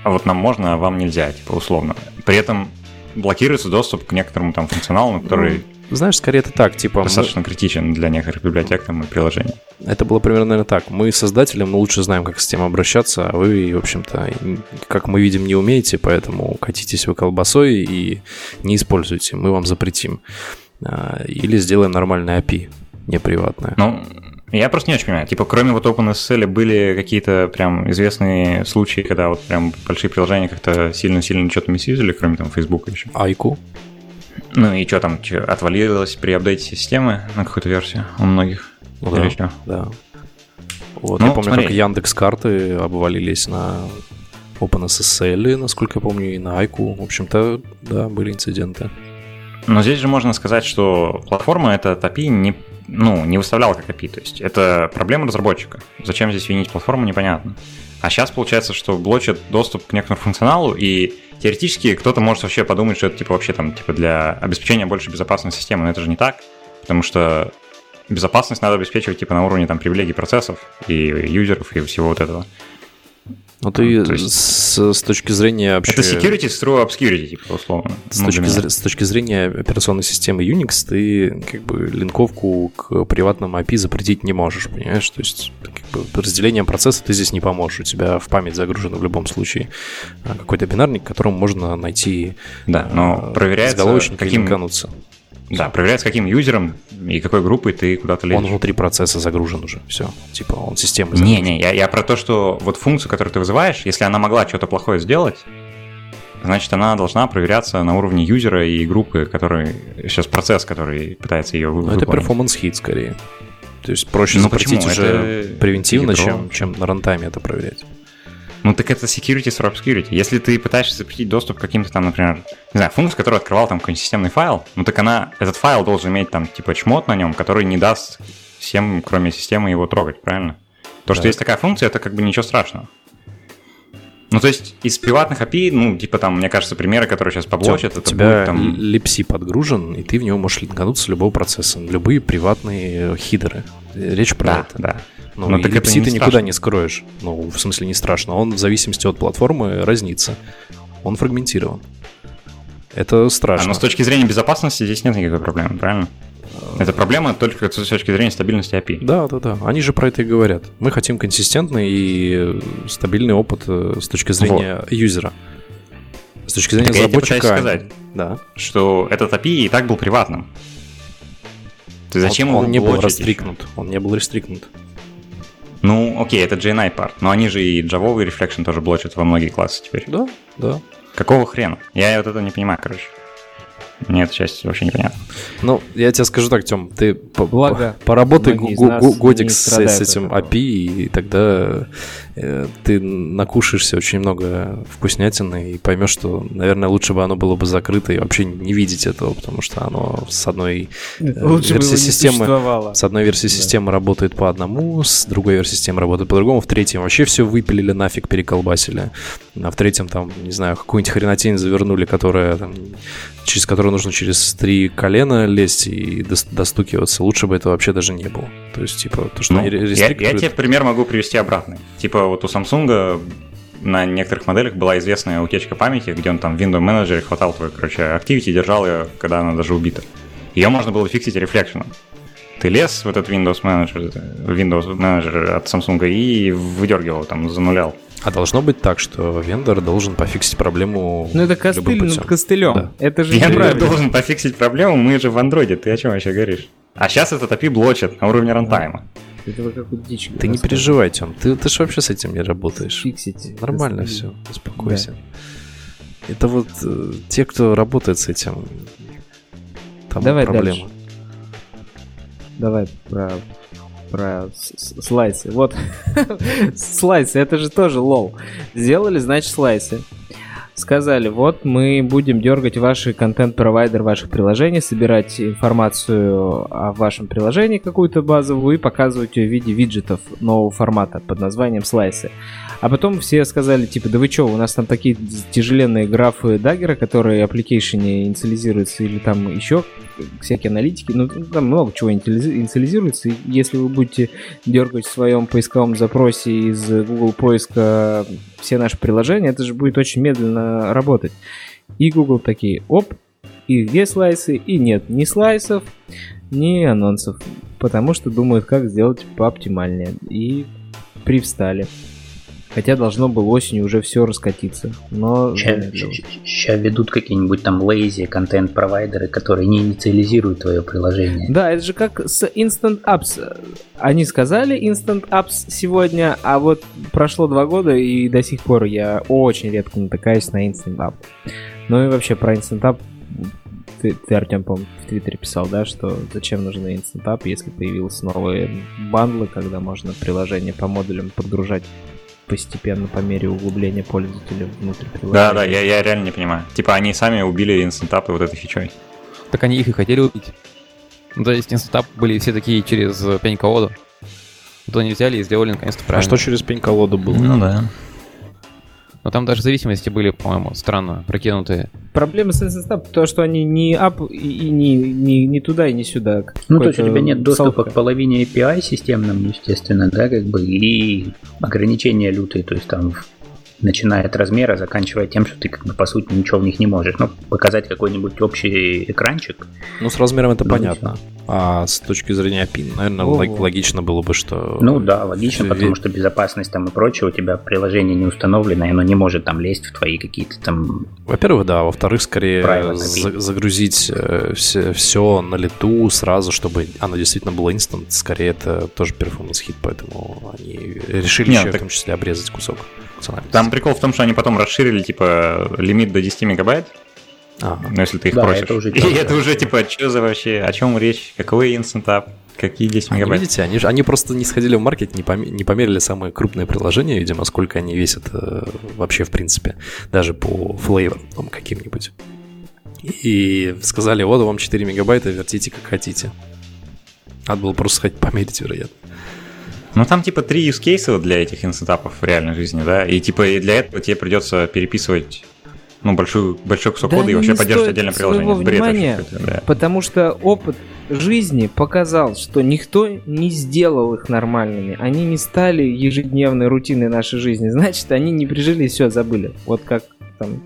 а вот нам можно, а вам нельзя, типа, условно. При этом блокируется доступ к некоторому там функционалу, который Знаешь, скорее это так, типа, мы- достаточно критичен для некоторых библиотек там, и приложений. это было примерно, наверное, так. Мы создатели, мы лучше знаем, как с тем обращаться, а вы, в общем-то, как мы видим, не умеете, поэтому катитесь вы колбасой и не используйте, мы вам запретим. А, Или сделаем нормальное API, не приватное. Ну, я просто не очень понимаю. Типа, кроме вот OpenSSL были какие-то прям известные случаи, когда вот прям большие приложения как-то сильно-сильно что-то мисюзили, кроме там Facebook еще. Айку. Ну и что там, чё, отвалилось при апдейте системы на какую-то версию у многих? Ну да. чё? Да. Вот, Ну, я помню, смотри. как Яндекс карты обвалились на OpenSSL, насколько я помню, и на Айку. В общем-то, да, были инциденты. Но здесь же можно сказать, что платформа это API не, ну, не выставляла как API. То есть это проблема разработчика. Зачем здесь винить платформу, непонятно. А сейчас получается, что блочат доступ к некоторому функционалу, и теоретически кто-то может вообще подумать, что это типа вообще там типа для обеспечения больше безопасной системы, но это же не так, потому что безопасность надо обеспечивать типа на уровне там привилегий процессов и юзеров и всего вот этого. Ну, ты то есть- с, с точки зрения вообще... Это security through obscurity, типа, условно. С Ну, точки, зр- с точки зрения операционной системы Unix ты как бы линковку к приватному API запретить не можешь, понимаешь? То есть как бы, разделением процесса ты здесь не поможешь. У тебя в память загружено в любом случае а, какой-то бинарник, к которому можно найти Да, но а, проверяется, каким, да, проверяется, каким юзером и какой группой ты куда-то лезешь. Он внутри процесса загружен уже. Все. Типа он системой загружен. не, я, я про то, что вот функцию, которую ты вызываешь, если она могла что-то плохое сделать, значит, она должна проверяться на уровне юзера и группы, который сейчас процесс, который пытается ее Но Ну, это performance hit скорее. То есть проще Ну запретить почему? уже Это превентивно, ядро. чем, чем на рантайме это проверять. Ну так это security for obscurity. Если ты пытаешься запретить доступ к каким-то там, например, не знаю, функции, которая открывал там какой-нибудь системный файл, ну так она, этот файл должен иметь там типа чмот на нем, который не даст всем, кроме системы, его трогать, правильно? То, что Да. есть такая функция, это как бы ничего страшного. Ну, то есть из приватных API, ну, типа там, мне кажется, примеры, которые сейчас поблочат, это тебя будет там... липси подгружен, и ты в него можешь линкануться с любого процесса. Любые приватные э, хидеры. Речь про Да, это. да. Ну, Но и так липси ты никуда не скроешь. Ну, в смысле, не страшно. Он в зависимости от платформы разнится. Он фрагментирован. Это А, страшно. но с точки зрения безопасности здесь нет никакой проблемы, правильно? Это проблема только с точки зрения стабильности API. Да, да, да. Они же про это и говорят. Мы хотим консистентный и э, стабильный опыт э, с точки зрения юзера. С точки зрения Так я тебе разработчика. сказать. Да. Что этот API и так был приватным. Ты зачем он, он не был растрикнут. Он не был рестрикнут. Ну, окей, это JNI part, но они же и Java и Reflection тоже блочат во многие классы теперь. Да, да. Какого хрена? Я вот это не понимаю, короче. Мне эта часть вообще непонятна. Ну, я тебе скажу так, Тем, ты Благо, по- поработай годик с, с этим этого. API, и тогда ты накушаешься очень много вкуснятины и поймешь, что, наверное, лучше бы оно было бы закрыто и вообще не видеть этого, потому что оно с одной Лучше бы версия его не системы-. С одной версии системы работает по одному, с другой версии системы работает по-другому, в третьем вообще все выпилили нафиг, переколбасили, а в третьем там, не знаю, какую-нибудь хренотень завернули, которая там, через которую нужно через три колена лезть и дос- достукиваться. Лучше бы этого вообще даже не было. То есть, типа, то, что Ну, они я, я тебе пример могу привести обратный. Типа вот у Samsung на некоторых моделях была известная утечка памяти, где он там в Windows Manager хватал твою, короче, Activity, и держал ее, когда она даже убита. Ее можно было фиксить рефлекшеном. Ты лез в этот Windows Manager, Windows Manager от Samsung и выдергивал, там, занулял. А должно быть так, что вендор должен пофиксить проблему Ну это любым костыль путем. над костылем. Да. Это же Я неправильно. должен пофиксить проблему, мы же в андроиде, ты о чем вообще говоришь? А сейчас этот API блочит на уровне рантайма. Это вы какую-то дичь Ты не переживай, Тем. Ты, ты же вообще с этим не работаешь. Фиксить. Нормально все, успокойся. Это вот э, те, кто работает с этим, там Давай проблема. дальше. Давай про про слайсы. Вот слайсы, это же тоже лол. Сделали, значит, слайсы. Сказали, вот мы будем дергать ваши контент-провайдер ваших приложений, собирать информацию о вашем приложении какую-то базовую и показывать ее в виде виджетов нового формата под названием слайсы. А потом все сказали, типа, да вы что, у нас там такие тяжеленные графы даггера, которые application инициализируются или там еще всякие аналитики, ну там много чего инициализи- инициализируется. И если вы будете дергать в своем поисковом запросе из Google поиска все наши приложения, это же будет очень медленно работать. И Google такие, оп, и где слайсы, и нет ни слайсов, ни анонсов, потому что думают, как сделать пооптимальнее. И привстали. Хотя должно было осенью уже все раскатиться. Но. Сейчас ведут какие-нибудь там lazy контент-провайдеры, которые не инициализируют твое приложение. Да, это же как с Instant Apps. Они сказали Instant Apps сегодня, а вот прошло два года, и до сих пор я очень редко натыкаюсь на Instant App. Ну и вообще про Instant App ты, ты Артем, по в Твиттере писал, да, что зачем нужны Instant App, если появились новые бандлы, когда можно приложение по модулям подгружать постепенно по мере углубления пользователя внутрь приложения. Да, да, я, я реально не понимаю. Типа они сами убили инстантапы вот этой фичой. Так они их и хотели убить. Ну, то есть инстатап были все такие через э, пень-колоду. Вот они взяли и сделали наконец-то А правильно. что через пень-колоду было? Ну да. Но там даже зависимости были, по-моему, странно прокинутые. Проблема с App то, что они не ап и, не, не, не туда и не сюда. Ну, то есть у тебя нет доступа салка. к половине API системным, естественно, да, как бы, и ограничения лютые, то есть там начиная от размера, заканчивая тем, что ты как бы по сути ничего в них не можешь. Ну, показать какой-нибудь общий экранчик. Ну, с размером это Ну, понятно. А с точки зрения API, наверное, Ого. лог- логично было бы, что... Ну да, логично, потому что безопасность там и прочее, у тебя приложение не установлено, и оно не может там лезть в твои какие-то там... Во-первых, да. Во-вторых, скорее за- загрузить все, на лету сразу, чтобы оно действительно было instant. Скорее, это тоже performance hit, поэтому они решили Не, еще так- в том числе обрезать кусок. Там прикол в том, что они потом расширили, типа, лимит до 10 мегабайт, Ага. ну, если ты их Да, просишь. это уже И тёмно. это уже, типа, что за вообще, о чем речь, какой instant app? Какие 10 Они, мегабайт? видите, они, же- они просто не сходили в маркет, не, поме- не померили самые крупные приложения, видимо, сколько они весят э, вообще в принципе, даже по флейворам каким-нибудь. И сказали, вот вам 4 мегабайта, вертите как хотите. Надо было просто сходить померить, вероятно. Ну там типа три use кейса для этих инсетапов в реальной жизни, да, и типа и для этого тебе придется переписывать ну, большую, большой кусок Да кода и вообще поддерживать отдельное приложение. Бред внимания. да. Потому что опыт жизни показал, что никто не сделал их нормальными. Они не стали ежедневной рутиной нашей жизни. Значит, они не прижились, все, забыли. Вот как там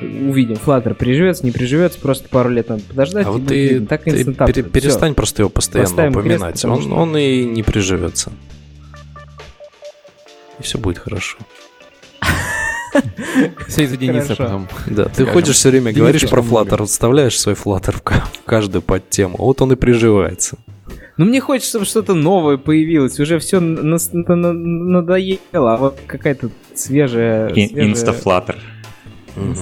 увидим, Flutter приживется, не приживется, просто пару лет надо подождать. А и вот ты, так ты пере- перестань просто его постоянно Поставим крест, упоминать. потому он, что- он и не приживется. И все будет хорошо. Все извиниться Хорошо. потом. Да, ты ходишь все время, говоришь про. Flutter, вставляешь свой Flutter в, ка- в каждую подтему, а вот он и приживается. Ну, мне хочется, чтобы что-то новое появилось. Уже все надоело, а вот какая-то свежая... И- свежая- Instaflutter. Мгм.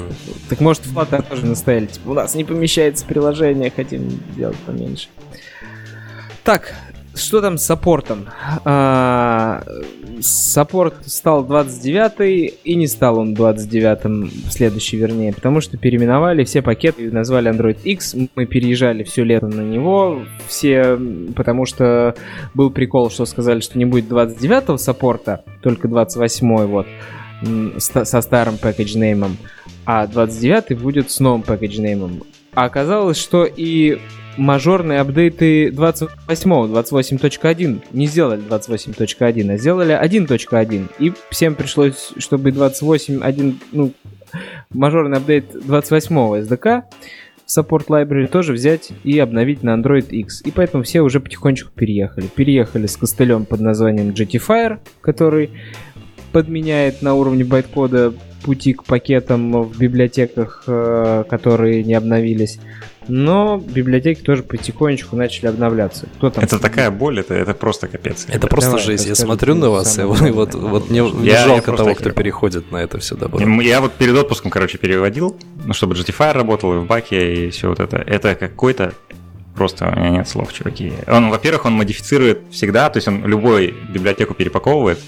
Так может Flutter тоже настояли, типа, у нас не помещается приложение, хотим сделать поменьше. Так, что там с саппортом? А, саппорт стал 29 и не стал он 29 в следующий, вернее, потому что переименовали все пакеты назвали Android X. Мы переезжали все лето на него, все, потому что был прикол, что сказали, что не будет 29 саппорта, только 28 вот, со старым пакетнеймом а 29 будет с новым пакетнеймом. А оказалось, что и мажорные апдейты 28 28.1 не сделали 28.1, а сделали 1.1. И всем пришлось, чтобы 28.1, ну, мажорный апдейт 28 SDK Support Library тоже взять и обновить на Android X. И поэтому все уже потихонечку переехали. Переехали с костылем под названием Jettifier, который подменяет на уровне байткода пути к пакетам в библиотеках, э, которые не обновились. Но библиотеки тоже потихонечку начали обновляться. Кто там? Это такая боль, это, это просто капец. Это просто Давай, жесть. Я смотрю на вас, и вот, вот, вот мне, мне Я- я жалко просто того, кто переходит на это все добро. Я вот перед отпуском, короче, переводил, ну, чтобы Jettifier работал и в баке, и все вот это. Это какой-то Просто у меня нет слов, чуваки. Он, во-первых, он модифицирует всегда, то есть он любую библиотеку перепаковывает,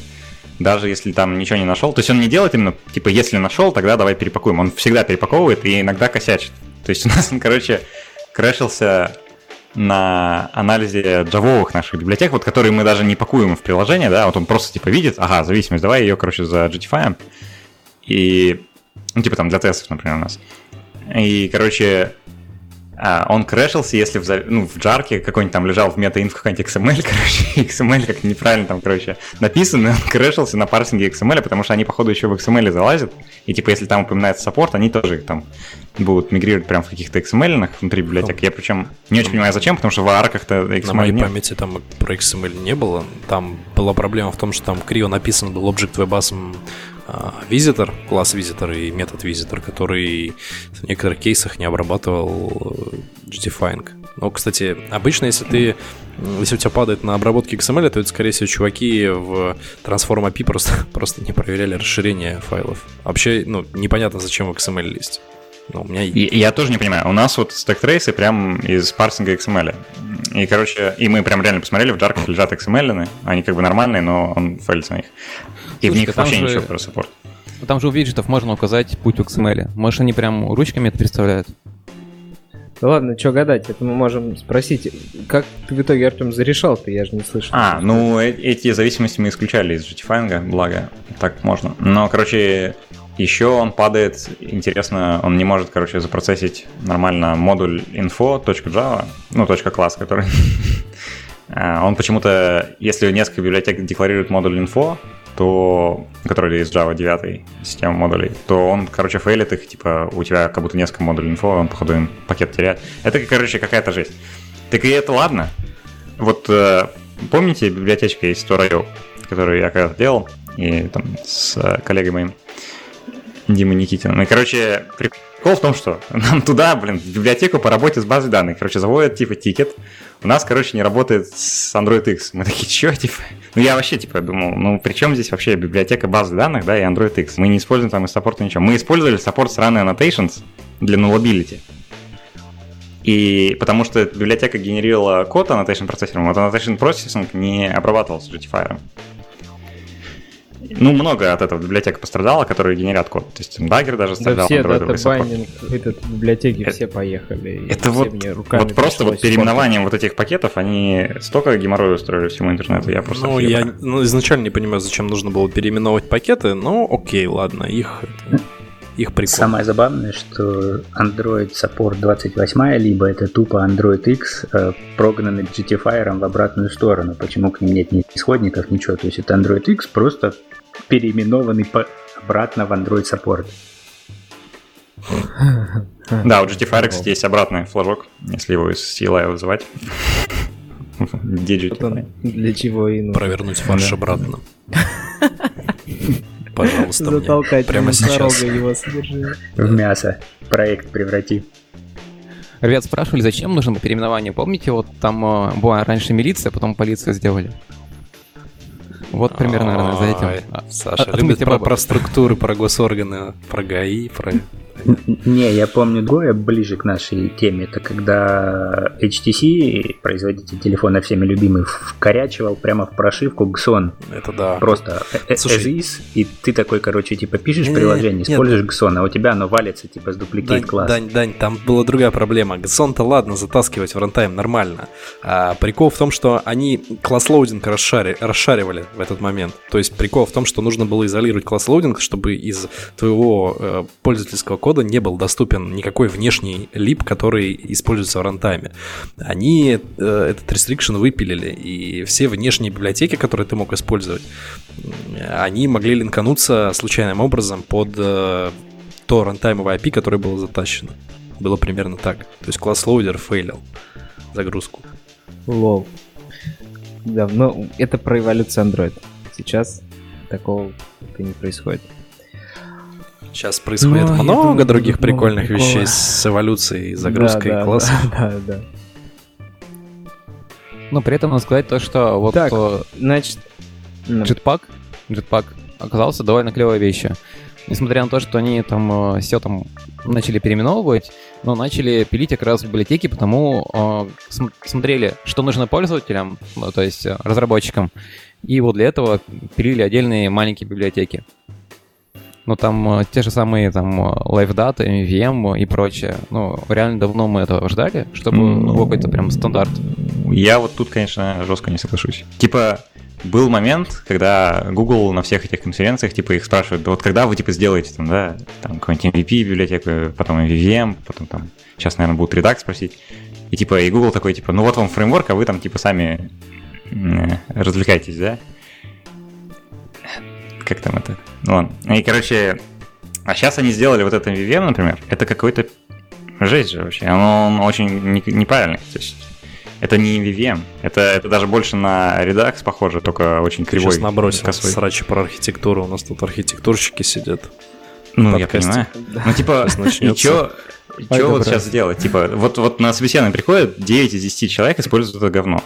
даже если там ничего не нашел. То есть он не делает именно, типа, если нашел, тогда давай перепакуем. Он всегда перепаковывает и иногда косячит. То есть у нас он, короче, крэшился на анализе джавовых наших библиотек, вот которые мы даже не пакуем в приложение, да, вот он просто типа видит, ага, зависимость, давай ее, короче, за Jetify, и, ну, типа там для тестов, например, у нас. И, короче, он крэшился, если в, ну, в джарке какой-нибудь там лежал в мета-инфо какой-нибудь XML, короче, XML как неправильно там, короче, написан, и он крэшился на парсинге XML, потому что они, походу, еще в XML залазят, и, типа, если там упоминается саппорт, они тоже там будут мигрировать прям в каких-то XML внутри библиотек. Я причем не очень понимаю, зачем, потому что в арках-то На XML моей нет. памяти там про XML не было. Там была проблема в том, что там криво написан был Object WebAssm а, visitor, класс visitor и метод visitor, который в некоторых кейсах не обрабатывал э, Jetifying. Но, кстати, обычно, если ты если у тебя падает на обработке XML, то это, скорее всего, чуваки в Transform API просто, просто не проверяли расширение файлов. Вообще, ну, непонятно, зачем в XML лезть. Ну, у меня И- Я тоже не понимаю. У нас вот stack trace ы прям из парсинга XML. И, короче, и мы прям реально посмотрели, в jar ках лежат XML, они как бы нормальные, но он фейлится на них. И в них вообще же- ничего про support. Там же у виджетов можно указать путь в XML. Может, они прям ручками это представляют? Да ладно, что гадать, это мы можем спросить. Как ты в итоге, Артем, зарешал-то? Я же не слышал. А, ну э- эти зависимости мы исключали из Jetifying, благо, так можно. Но, короче, еще он падает, интересно, он не может, короче, запроцессить нормально модуль info.java, ну, .класс, который... А, Он почему-то, если несколько библиотек декларирует модуль info, то, который из Java 9 системы модулей, то он, короче, фейлит их, типа, у тебя как будто несколько модулей info, он, походу, им пакет теряет. Это, короче, какая-то жесть. Так и это ладно. Вот э, помните, библиотечка есть StorIO, которую я когда-то делал, и там с э, коллегой моим Димой Никитиным. И, короче, прикол в том, что нам туда, блин, в библиотеку по работе с базой данных, короче, заводят, типа, тикет. У нас, короче, не работает с AndroidX. Мы такие, чё, типа? Ну, я вообще, типа, думал, ну, при чем здесь вообще библиотека базы данных, да, и AndroidX? Мы не используем там и support а ничего. Мы использовали support сраный annotations для nullability. И потому что библиотека генерировала код annotation processor ом, вот annotation processing не обрабатывался Jetifier. Ну, много от этого библиотека пострадала, которые генерят код. То есть Dagger даже Да страдал все андроидовый support. data binding, этот, библиотеки Это- все поехали. Это все вот, мне руками вот просто вот переименованием вот этих пакетов они столько геморроя устроили всему интернету, я просто Ну, офигел. я ну, изначально не понимаю, зачем нужно было переименовывать пакеты, но окей, ладно, их, это- их прикол. Самое забавное, что Android Support 28, либо это тупо Android X, э, прогнаны GTFire в обратную сторону. Почему к ним нет ни исходников, ничего. То есть это Android X просто переименованный по- обратно в Android Support. Да, у GTFire, кстати, есть обратный флажок, если его из CLI вызывать. Где GTFire? для чего и. Провернуть фарш обратно. Пожалуйста, мне. Затолкать Прямо сейчас. его. В мясо проект преврати. Ребят спрашивали, зачем нужно переименование. Помните, вот там э, была раньше милиция, потом полицию сделали. Вот примерно, наверное, за этим. Ой, А, Саша от- любит про структуры, про госорганы, про ГАИ, про... Не, я помню другое, ближе к нашей теме. Это когда HTC, производитель телефона всеми любимый, вкорячивал прямо в прошивку GSON. Это да. Просто э- э- Слушай. as is, и ты такой, короче, типа пишешь Не-не-не, приложение, нет. используешь GSON, а у тебя оно валится типа с duplicate Дань, класс. Дань, Дань, там была другая проблема. GSON -то ладно затаскивать в runtime нормально. А прикол в том, что они class loading расшари- расшаривали в этот момент. То есть прикол в том, что нужно было изолировать class loading, чтобы из твоего э, пользовательского кода не был доступен никакой внешний lib, который используется в runtime е. Они э, этот restriction выпилили, и все внешние библиотеки, которые ты мог использовать, они могли линкануться случайным образом под э, то рантаймовое API, которое было затащено. Было примерно так. То есть class loader фейлил загрузку. Лол. Да, но это про эволюцию Android. Сейчас такого это не происходит. Сейчас происходит Ну, я много думаю, других прикольных приколов. вещей с эволюцией, загрузкой да, да, классов. Да, да, да. Но при этом надо сказать то, что вот Так. э, Значит, ну, Jetpack, Jetpack оказался довольно клевой вещью. Несмотря на то, что они там все там начали переименовывать, но начали пилить как раз библиотеки, потому э, см- смотрели, что нужно пользователям, ну, то есть э, разработчикам, и вот для этого пилили отдельные маленькие библиотеки. Ну, там э, те же самые там э, LiveData, MVM и прочее. Ну, реально давно мы этого ждали, чтобы Ну. был какой-то прям стандарт. Я вот тут, конечно, жестко не соглашусь. Типа, был момент, когда Google на всех этих конференциях, типа, их спрашивают, да вот когда вы, типа, сделаете там, да, там, какой-нибудь MVP библиотеку, потом MVVM, потом там, сейчас, наверное, будут Redux спросить. И, типа, и Google такой, типа, ну вот вам фреймворк, а вы там, типа, сами м, развлекайтесь, да? Как там это? Ну ладно. И, короче, а сейчас они сделали вот это MVVM, например, это какой-то жесть же вообще. Оно, он очень не- неправильный. То есть это не VVM, это, это даже больше на Redux похоже, только очень кривой. Сейчас набросим косой. срачи про архитектуру. У нас тут архитектурщики сидят. Ну, я понимаю. Ну, типа, и начнется. чё, чё вот сейчас делать? Типа, вот, вот на собеседование приходят 9 из 10 человек используют это говно.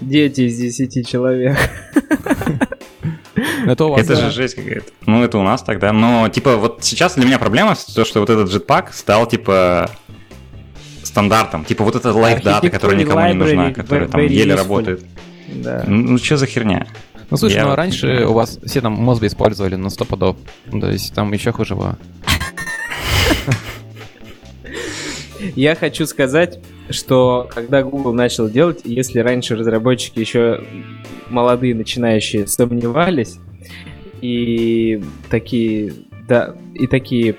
дети из 10 человек. Это у вас, Это да. же жесть какая-то. Ну, это у нас тогда. Но, типа, вот сейчас для меня проблема то, что вот этот jetpack стал, типа, стандартом. Типа, вот эта лайк дата, которая никому не нужна, которая там еле useful. работает. Да. Ну, что за херня? Ну слушай, Я ну раньше у вас все там Мозби использовали на 100 подов. Ну, То есть там еще хуже было. Я хочу сказать, что когда Google начал делать, если раньше разработчики еще молодые начинающие сомневались и такие, да, и такие,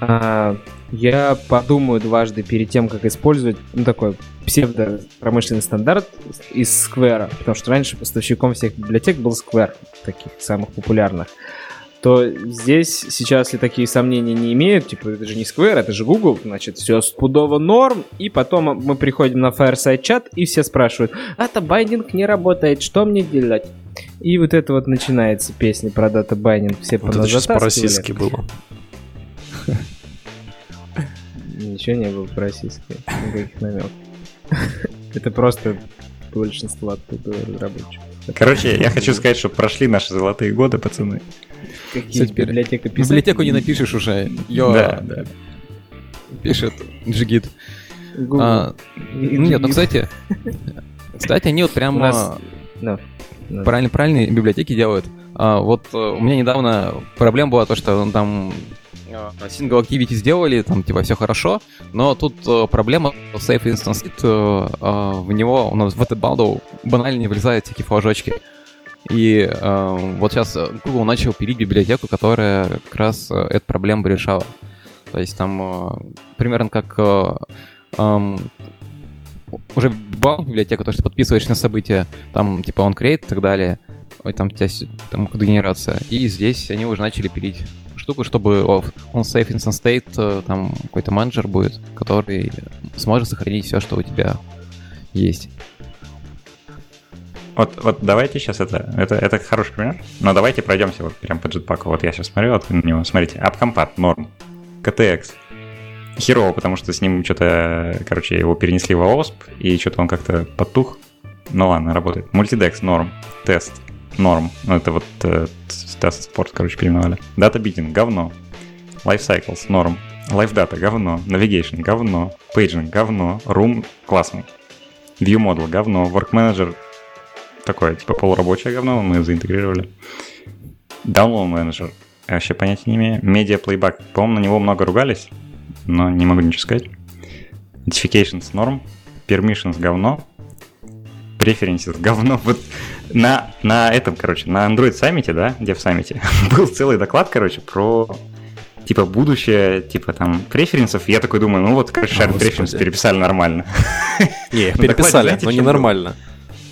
а, я подумаю дважды перед тем, как использовать ну, такой псевдо-промышленный стандарт из Square, потому что раньше поставщиком всех библиотек был Square, таких самых популярных то здесь сейчас, если такие сомнения не имеют, типа, это же не Square, это же Google, значит, все спудово норм, и потом мы приходим на Fireside чат, и все спрашивают, а то байдинг не работает, что мне делать? И вот это вот начинается песня про дата байнинг, все Вот это сейчас по-российски было. Ничего не было по-российски, никаких намеков. Это просто большинство оттуда разработчиков. Короче, я хочу сказать, что прошли наши золотые годы, пацаны. Какие теперь? библиотека писать? Библиотеку не напишешь уже. Йо, Да, да. пишет Джигит. А, И- Нет, ну, кстати, кстати, они вот У прям нас- правильно, правильные библиотеки делают. А, вот э, у меня недавно проблема была то, что ну, там э, single activity сделали, там типа все хорошо, но тут э, проблема Safe Instance э, э, в него у нас в этот bundle банально не влезают всякие флажочки. И э, вот сейчас Google начал пилить библиотеку, которая как раз э, эту проблему решала. То есть там э, примерно как э, эм, уже бал библиотека, то, что подписываешь на события, там типа он create и так далее, ой, там у тебя там генерация. И здесь они уже начали пилить штуку, чтобы он safe instance state, э, там какой-то менеджер будет, который сможет сохранить все, что у тебя есть. Вот, вот давайте сейчас это, это, это хороший пример, но давайте пройдемся вот прям по джетпаку. Вот я сейчас смотрю вот на него, смотрите, AppCompat, норм, KTX, херово, потому что с ним что-то, короче, его перенесли в OSP, и что-то он как-то потух. Ну ладно, работает. Multidex, норм, тест, норм. Ну это вот э, тест спорт, короче, переименовали. Data Beating, говно. Life Cycles, норм. Life Data, говно. Navigation, говно. Paging, говно. Room, классный. View Model, говно. Work Manager, такое, типа полурабочее говно, мы заинтегрировали. Download Manager, я вообще понятия не имею. Media Playback, по-моему, на него много ругались, но не могу ничего сказать. Notifications норм. Permissions говно. Preferences говно. Вот на, на этом, короче, на Android саммите, да, Dev саммите, был целый доклад, короче, про типа будущее, типа там преференсов. Я такой думаю, ну вот, короче, господи. Preference переписали нормально. Не, докладе переписали, но в не нормально.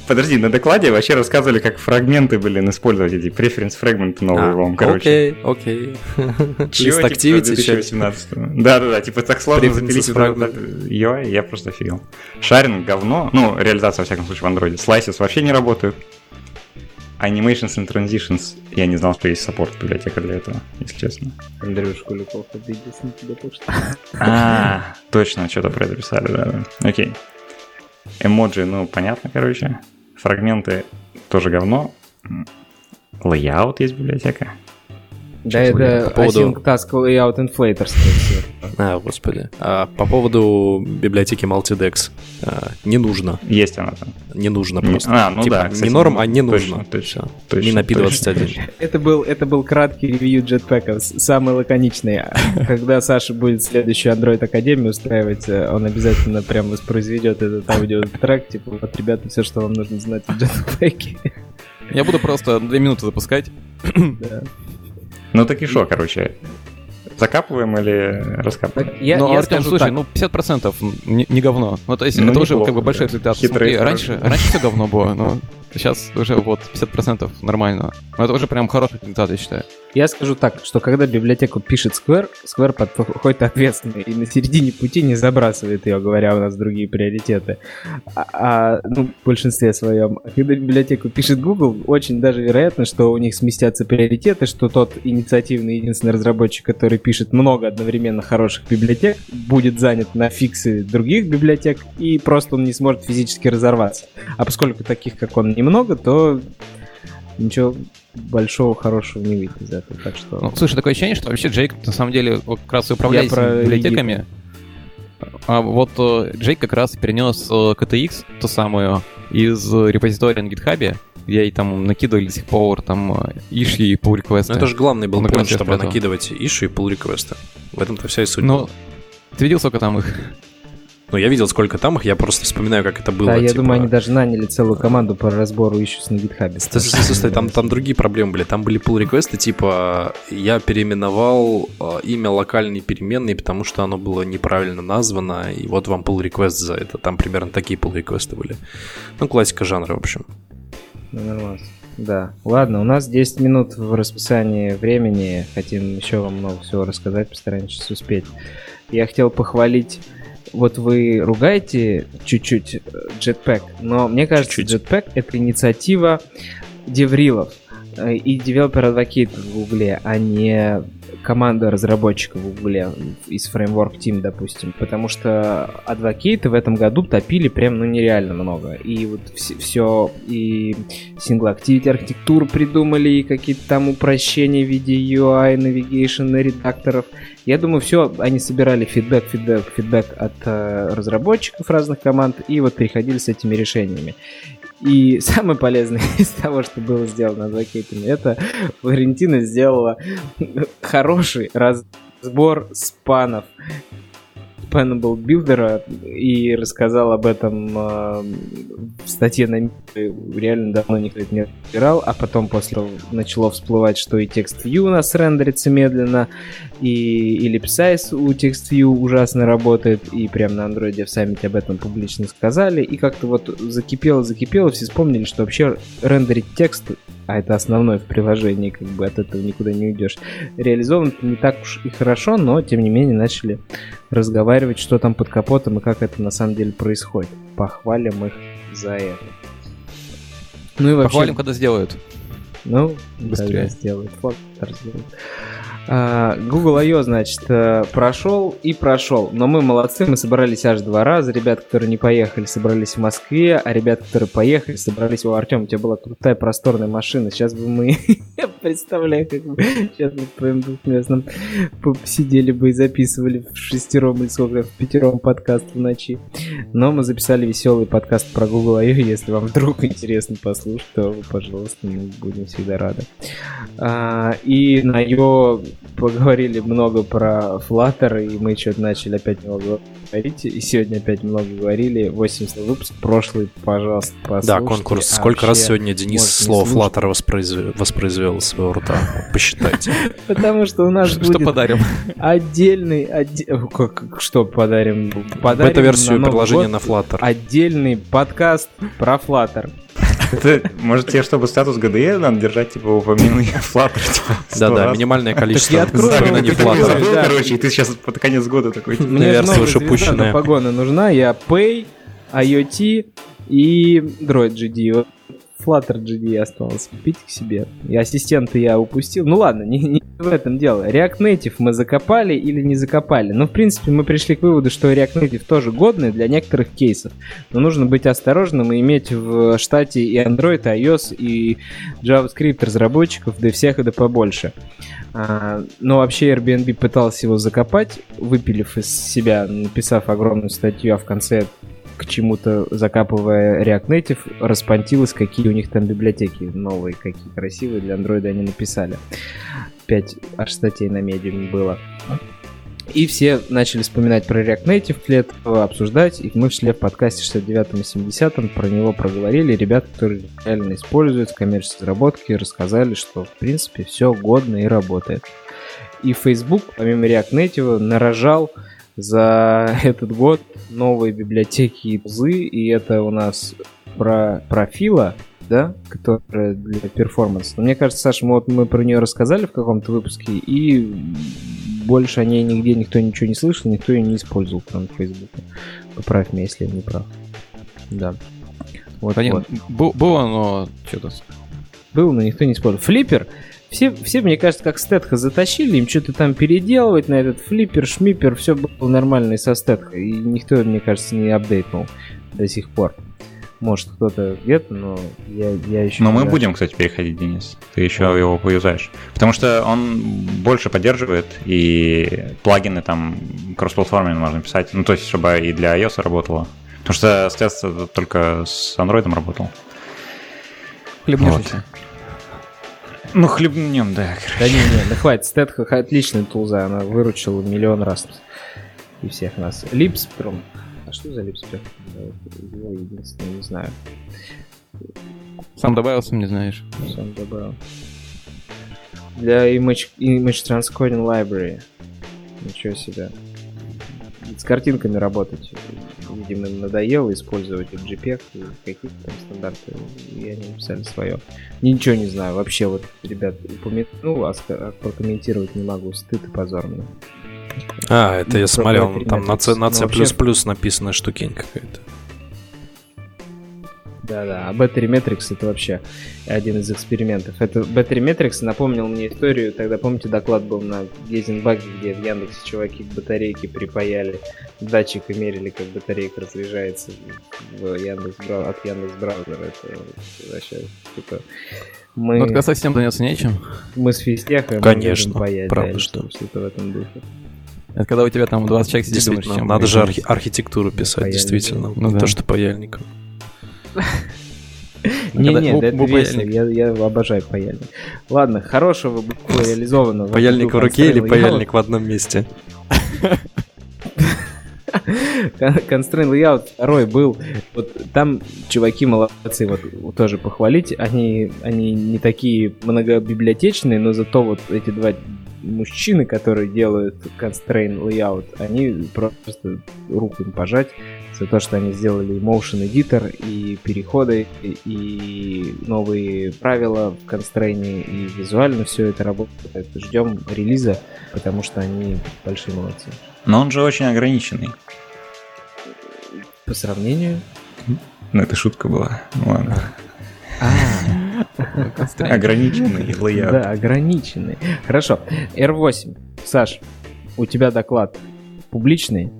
Подожди, на докладе вообще рассказывали, как фрагменты, блин, использовать эти преференс фрагменты новые А, вам, короче. Окей, окей. Чего, типа, Activity, 2018 Да-да-да, типа так сложно запилить UI, я просто офигел. Шаринг говно, ну, реализация, во всяком случае, в андроиде. Slices вообще не работают. Animations and Transitions, я не знал, что есть саппорт библиотека для этого, если честно. Андрюш Куликов обиделся на тебя, потому что... А, точно, что-то про это писали, да, да. Окей. Эмоджи, ну, понятно, короче. Фрагменты тоже говно. Layout есть библиотека. Да, это по поводу- Async Task Layout Inflator. А, господи. А, по поводу библиотеки Multidex. А, не нужно. Есть она там. Не нужно Не- просто. а, ну Типа, да, кстати, не норм, а не точно, нужно. точно, точно, Не на точно. P21. Это был, это был краткий ревью с- самый лаконичный. Когда Саша будет следующую Android Академию устраивать, э, он обязательно прям воспроизведет этот аудиотрек, типа, вот, ребята, все, что вам нужно знать о джетпэке. Я буду просто две минуты запускать. Да. Ну так и шо, короче. Закапываем или раскапываем? Так, Я, ну, я Артем, слушай, так. ну 50% не, не говно. Ну, то есть Ну, это уже неплохо, как бы большой результат. Хитрый Смотри, раньше, раньше все говно было, но сейчас уже вот 50% нормально. Но это уже прям хороший результат, я считаю. Я скажу так, что когда библиотеку пишет Square, Square подходит ответственный и на середине пути не забрасывает ее, говоря у нас другие приоритеты. А, а, ну, в большинстве своем. Когда библиотеку пишет Google, очень даже вероятно, что у них сместятся приоритеты, что тот инициативный единственный разработчик, который пишет много одновременно хороших библиотек, будет занят на фиксы других библиотек, и просто он не сможет физически разорваться. А поскольку таких, как он, немного, то ничего большого хорошего не выйдет из этого. Так что... Ну, слушай, такое ощущение, что вообще Джейк на самом деле как раз и управляет про библиотеками. А вот э, Джейк как раз перенес э, KTX, ту самую, из э, репозитория на GitHub, где и там накидывали до сих пор там э, иши и pull реквесты. Ну, это же главный был наконец чтобы накидывать иши и pull реквесты. В этом-то вся и суть. Ну, ты видел, сколько там их? Ну, я видел, сколько там их, я просто вспоминаю, как это было. да, я типа- думаю, они даже наняли целую команду по разбору ищус на гитхабе. Стой, стой, стой, стой, там, там другие проблемы были. Там были pull реквесты типа я переименовал э, имя локальной переменной, потому что оно было неправильно названо, и вот вам pull реквест за это. Там примерно такие pull реквесты были. Ну, классика жанра, в общем. Ну, нормально. Да. Ладно, у нас 10 минут в расписании времени. Хотим еще вам много всего рассказать, постараемся успеть. Я хотел похвалить вот вы ругаете чуть-чуть э, Jetpack, но мне кажется, Чуть-чуть. Jetpack это инициатива деврилов э, и девелопер адвокейт в Гугле, а не команда разработчиков в Гугле из Framework Team, допустим. Потому что адвокейты в этом году топили прям ну нереально много. И вот все, и single activity архитектуру придумали, и какие-то там упрощения в виде UI, navigation, редакторов, Я думаю, все, они собирали фидбэк, фидбэк, фидбэк от э, разработчиков разных команд и вот приходили с этими решениями. И самое полезное из того, что было сделано адвокейтами, это Валентина сделала хороший разбор спанов Panable Builder и рассказал об этом э, в статье на. Реально давно никто это не разбирал, а потом после начало всплывать, что и текст View у нас рендерится медленно, и, и Lipsize у текст View ужасно работает, и прям на андроиде в саммите об этом публично сказали, и как-то вот закипело, закипело, все вспомнили, что вообще рендерить текст а это основное в приложении, как бы от этого никуда не уйдешь. Реализован не так уж и хорошо, но тем не менее начали разговаривать, что там под капотом и как это на самом деле происходит. Похвалим их за это. Ну и вообще... Похвалим, когда сделают. Ну, быстрее сделают. Фото сделают. А, Google I.O., значит, э, прошел и прошел. Но мы молодцы, мы собрались аж два раза. Ребята, которые не поехали, собрались в Москве, а ребята, которые поехали, собрались у Артема. У тебя была крутая просторная машина. Сейчас бы мы... Представляю, как бы сейчас мы в твоем двухместном сидели бы и записывали в шестером или сколько, в пятером подкаст в ночи. Но мы записали веселый подкаст про Google I.O. Если вам вдруг интересно послушать, то, пожалуйста, мы будем всегда рады. А, и на ее поговорили много про Flutter, и мы что-то начали опять много говорить, и сегодня опять много говорили. 80 выпуск, прошлый, пожалуйста, послушайте. Да, конкурс. А Сколько раз сегодня Денис слово Flutter воспроизвел, воспроизвел из своего рта? Посчитайте. Потому что у нас Что подарим? Отдельный... Что подарим? Бета-версию приложения на Flutter. Отдельный подкаст про Flutter. Это, может, тебе, чтобы статус GDE надо держать, типа, упомяни Flutter, типа, Да-да, минимальное количество упоминаний Flutter. Короче, ты сейчас под конец года такой... Мне версия уже пущенная. погона нужна, я Pay, IoT и Droid GD. Flutter GD осталось купить к себе. И ассистента я упустил. Ну ладно, не, не в этом дело. React Native мы закопали или не закопали? Ну, в принципе, мы пришли к выводу, что React Native тоже годный для некоторых кейсов. Но нужно быть осторожным и иметь в штате и Android, и iOS, и JavaScript разработчиков, да всех, и да побольше. А, но вообще Airbnb пытался его закопать, выпилив из себя, написав огромную статью, а в конце к чему-то закапывая React Native, распонтилось, какие у них там библиотеки новые, какие красивые для Android они написали. 5 аж статей на Medium было. И все начали вспоминать про React Native лет, обсуждать, и мы шли в подкасте 69 и 70 про него проговорили. Ребята, которые реально используют в коммерческой разработке, рассказали, что в принципе все годно и работает. И Facebook, помимо React Native, нарожал за этот год новые библиотеки и тузы, и это у нас про профила, да, которая для перформанса. Но мне кажется, Саша, мы, вот мы про нее рассказали в каком-то выпуске, и больше о ней нигде никто ничего не слышал, никто ее не использовал, кроме Фейсбука. Поправь меня, если я не прав. Да. Вот, да вот. Нет, было, но что-то... Было, но никто не использовал. Флиппер все, все, мне кажется, как стетха затащили, им что-то там переделывать на этот флиппер, шмиппер, все было нормально и со стетха. И никто, мне кажется, не апдейтнул до сих пор. Может, кто-то где-то, но я, я еще... Но мы знаю. будем, кстати, переходить, Денис. Ты еще да. его поюзаешь. Потому что он больше поддерживает, и плагины там кроссплатформенные можно писать. Ну, то есть, чтобы и для iOS работало. Потому что стест только с Android работал. Хлебнешься. Вот. Ну, хлебнем, да. Да не, не, да хватит. Стэтха отличная тулза, она выручила миллион раз. И всех нас. Липспром. А что за Липспром? Его единственное, не знаю. Сам добавил, сам не знаешь. Сам добавил. Для Image, image Transcoding Library. Ничего себе. С картинками работать видимо, им надоело использовать JPEG и какие-то там стандарты, и они написали свое. Ничего не знаю, вообще вот, ребят, упомянул, а, прокомментировать не могу, стыд и позор мне. А, это ну, я смотрел, там на C, на C++ написана штукень какая-то. Да-да, а Battery Metrics это вообще один из экспериментов. Это Battery Metrics напомнил мне историю, тогда, помните, доклад был на Гейзенбаге, где в Яндексе чуваки к батарейке припаяли датчик и мерили, как батарейка разряжается в Яндекс, от Яндекс браузера. Это вообще типа... Мы... Ну, это совсем заняться нечем. Мы с физтехом Конечно, паять, правда, да, что. Что-то в этом духе. Это когда у тебя там 20 человек сидит, думаешь, Действительно, чем надо же архи- архитектуру писать, Паяльник. действительно. Ну да. То, что паяльником. Не, Когда не, да это весело, я, я обожаю паяльник. Ладно, хорошего реализованного. Паяльник в руке или паяльник в одном месте? Constraint Layout второй был. Вот там чуваки молодцы, вот вот тоже похвалить. Они, они не такие многобиблиотечные, но зато вот эти два мужчины, которые делают Constraint Layout, они просто руку им пожать за то, что они сделали Motion Editor, и переходы, и, и новые правила в Constraint, и визуально все это работает. Ждем релиза, потому что они большие молодцы. Но он же очень ограниченный. По сравнению... Ну, это шутка была. Ну, ладно. Ограниченный layout. Да, ограниченный. Хорошо. R8. Саш, у тебя доклад публичный.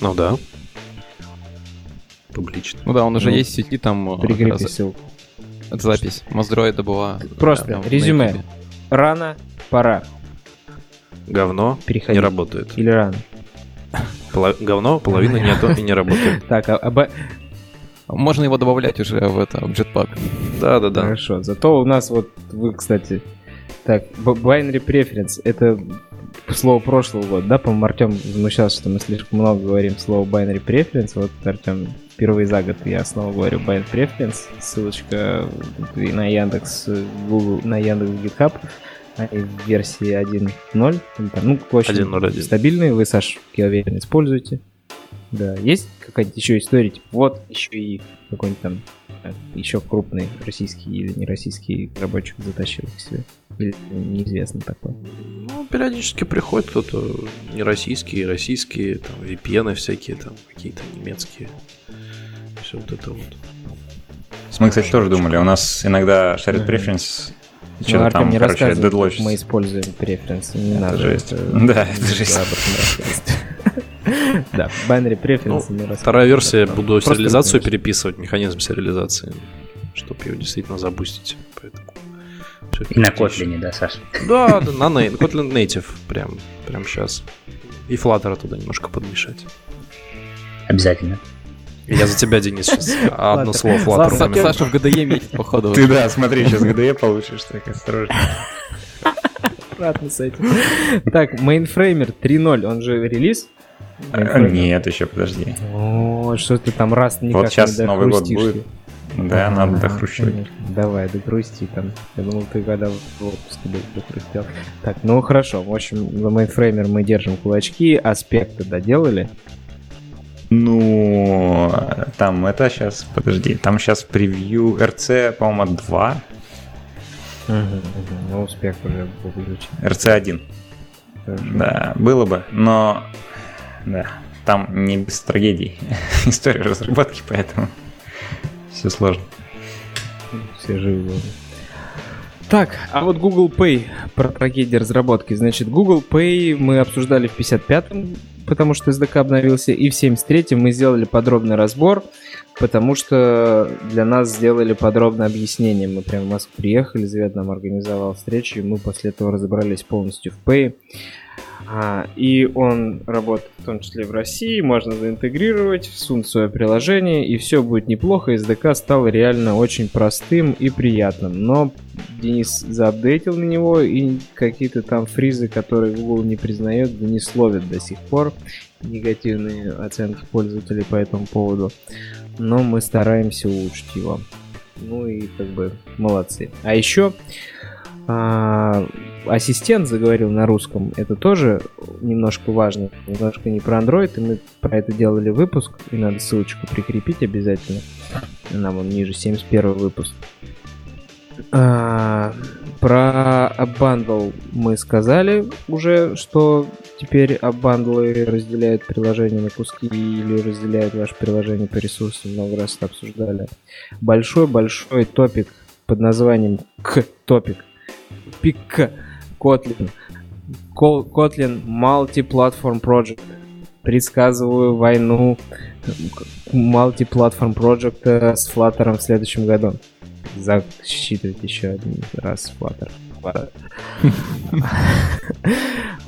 Ну да. Публично. Ну да, он уже Ну, есть в сети, там э, Прикрепи раз- ссылку. это запись. Моздроида была. Просто на резюме. Рано, пора. Говно Переходи. не работает. Или рано. Поло- Говно, половины нету и не работает. Так, а, а Б- Можно его добавлять уже в это, в jetpack. Да-да-да. Хорошо. Зато у нас вот вы, кстати... Так, binary preference. Это слово прошлого года, да? По-моему, Артем возмущался, что мы слишком много говорим слово binary preference. Вот, Артем, впервые за год я снова говорю binary preference. Ссылочка на Яндекс, Google, на Яндекс GitHub. Они в версии 1.0. или там, Ну, очень 1.0.1. стабильные. Вы, Саш, я уверен, используете. Да, есть какая-нибудь еще история, типа, вот еще и какой-нибудь там еще крупный российский или не российский разработчик затащил к себе. Или неизвестно такое. Ну, периодически приходит кто-то не российские, российские, там, VPN всякие, там, какие-то немецкие. Все вот это вот. Мы, кстати, тоже думали. У нас иногда shared preference Ну, что-то Артем, там, не короче, дедлочится. мы используем преференсы. Не Это надо. жесть. это- Да, это жесть. Да, binary preference. Ну. Вторая версия, буду сериализацию переписывать, механизм сериализации, чтобы ее действительно. Поэтому всё И на. Kotlin, да, Саш? Да, да, на Kotlin Native прям, прям сейчас. И Flutter туда немножко подмешать. Обязательно. Я за тебя, Денис, сейчас одно Flutter. слово Flutter. Саша в ГДЕ метит, походу. Ты да, смотри, сейчас ГДЕ получишь, так осторожно. Аккуратно с этим. Так, Mainframer 3.0, он же релиз? А. Нет, еще подожди. О, что ты там раз никак Вот сейчас не Новый год будет. Да, надо Ага, дохрущивать. конечно. Давай, докрусти там. Я думал, ты когда в отпуске был, дохрустел. Так, ну хорошо. В общем, за Mainframer мы держим кулачки. Аспекты доделали. Ну, там это сейчас, подожди, там сейчас превью RC, по-моему, 2, Ну, успех уже выключен. RC1. Хорошо. Да, было бы, но да, там не без трагедий история разработки, поэтому все сложно. Все живы. Так, а вот Google Pay про трагедию разработки. Значит, Google Pay мы обсуждали в 55-м, потому что SDK обновился, и в 73-м мы сделали подробный разбор, потому что для нас сделали подробное объяснение. Мы прямо в Москву приехали, Завет нам организовал встречу, и мы после этого разобрались полностью в Pay. А, и он работает в том числе в России, можно заинтегрировать, всунуть свое приложение, и все будет неплохо. SDK стал реально очень простым и приятным. Но Денис заапдейтил на него, и какие-то там фризы, которые Google не признает, Денис ловит до сих пор негативные оценки пользователей по этому поводу. Но мы стараемся улучшить его. Ну и как бы молодцы. А еще а, ассистент заговорил на русском, это тоже немножко важно, немножко не про Android, и мы про это делали выпуск, и надо ссылочку прикрепить обязательно. Нам он ниже, 71 выпуск. А, про Unbundle мы сказали уже, что теперь Unbundle разделяют приложение на куски или разделяют ваше приложение по ресурсам, много раз это обсуждали. Большой-большой топик под названием К-топик. Пик Kotlin. Kotlin Multi-Platform Project. Предсказываю войну Multi-Platform Project с Flutter в следующем году. Засчитывать еще один раз Flutter.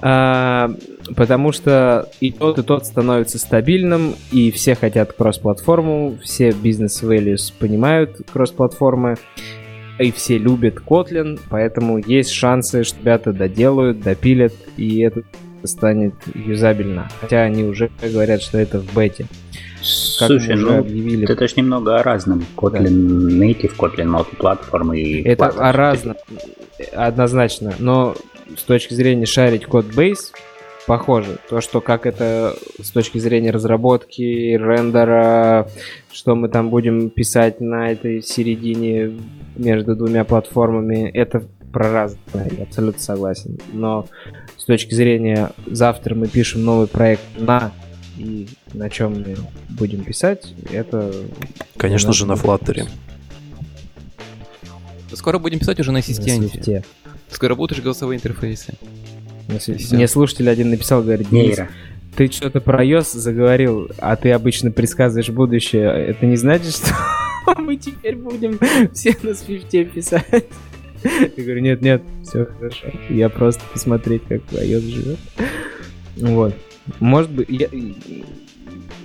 А, Потому что и тот, и тот становится стабильным, и все хотят кросс-платформу, все бизнес-values понимают кросс-платформы, и все любят Kotlin, поэтому есть шансы, что ребята доделают, допилят, и это станет юзабельно. Хотя они уже говорят, что это в бете. Как Слушай, ну объявили. это ж немного о разном. Kotlin Native, Kotlin Multiplatform и... Это Platform. о разном, однозначно. Но с точки зрения шарить код бейс, похоже. То, что как это с точки зрения разработки, рендера, что мы там будем писать на этой середине между двумя платформами, это про разное, я абсолютно согласен. Но с точки зрения завтра мы пишем новый проект на и на чем мы будем писать, это Конечно же, на Flutter. Скоро будем писать уже на на ассистенте. Скоро будут уже голосовые интерфейсы. Мне слушатель один написал, говорит, Денис, Нейро. ты что-то про iOS заговорил, а ты обычно предсказываешь будущее. Это не значит, что мы теперь будем все на свифте писать? Я говорю, нет, нет, все хорошо. Я просто посмотреть, как iOS живет. Вот. Может быть, я-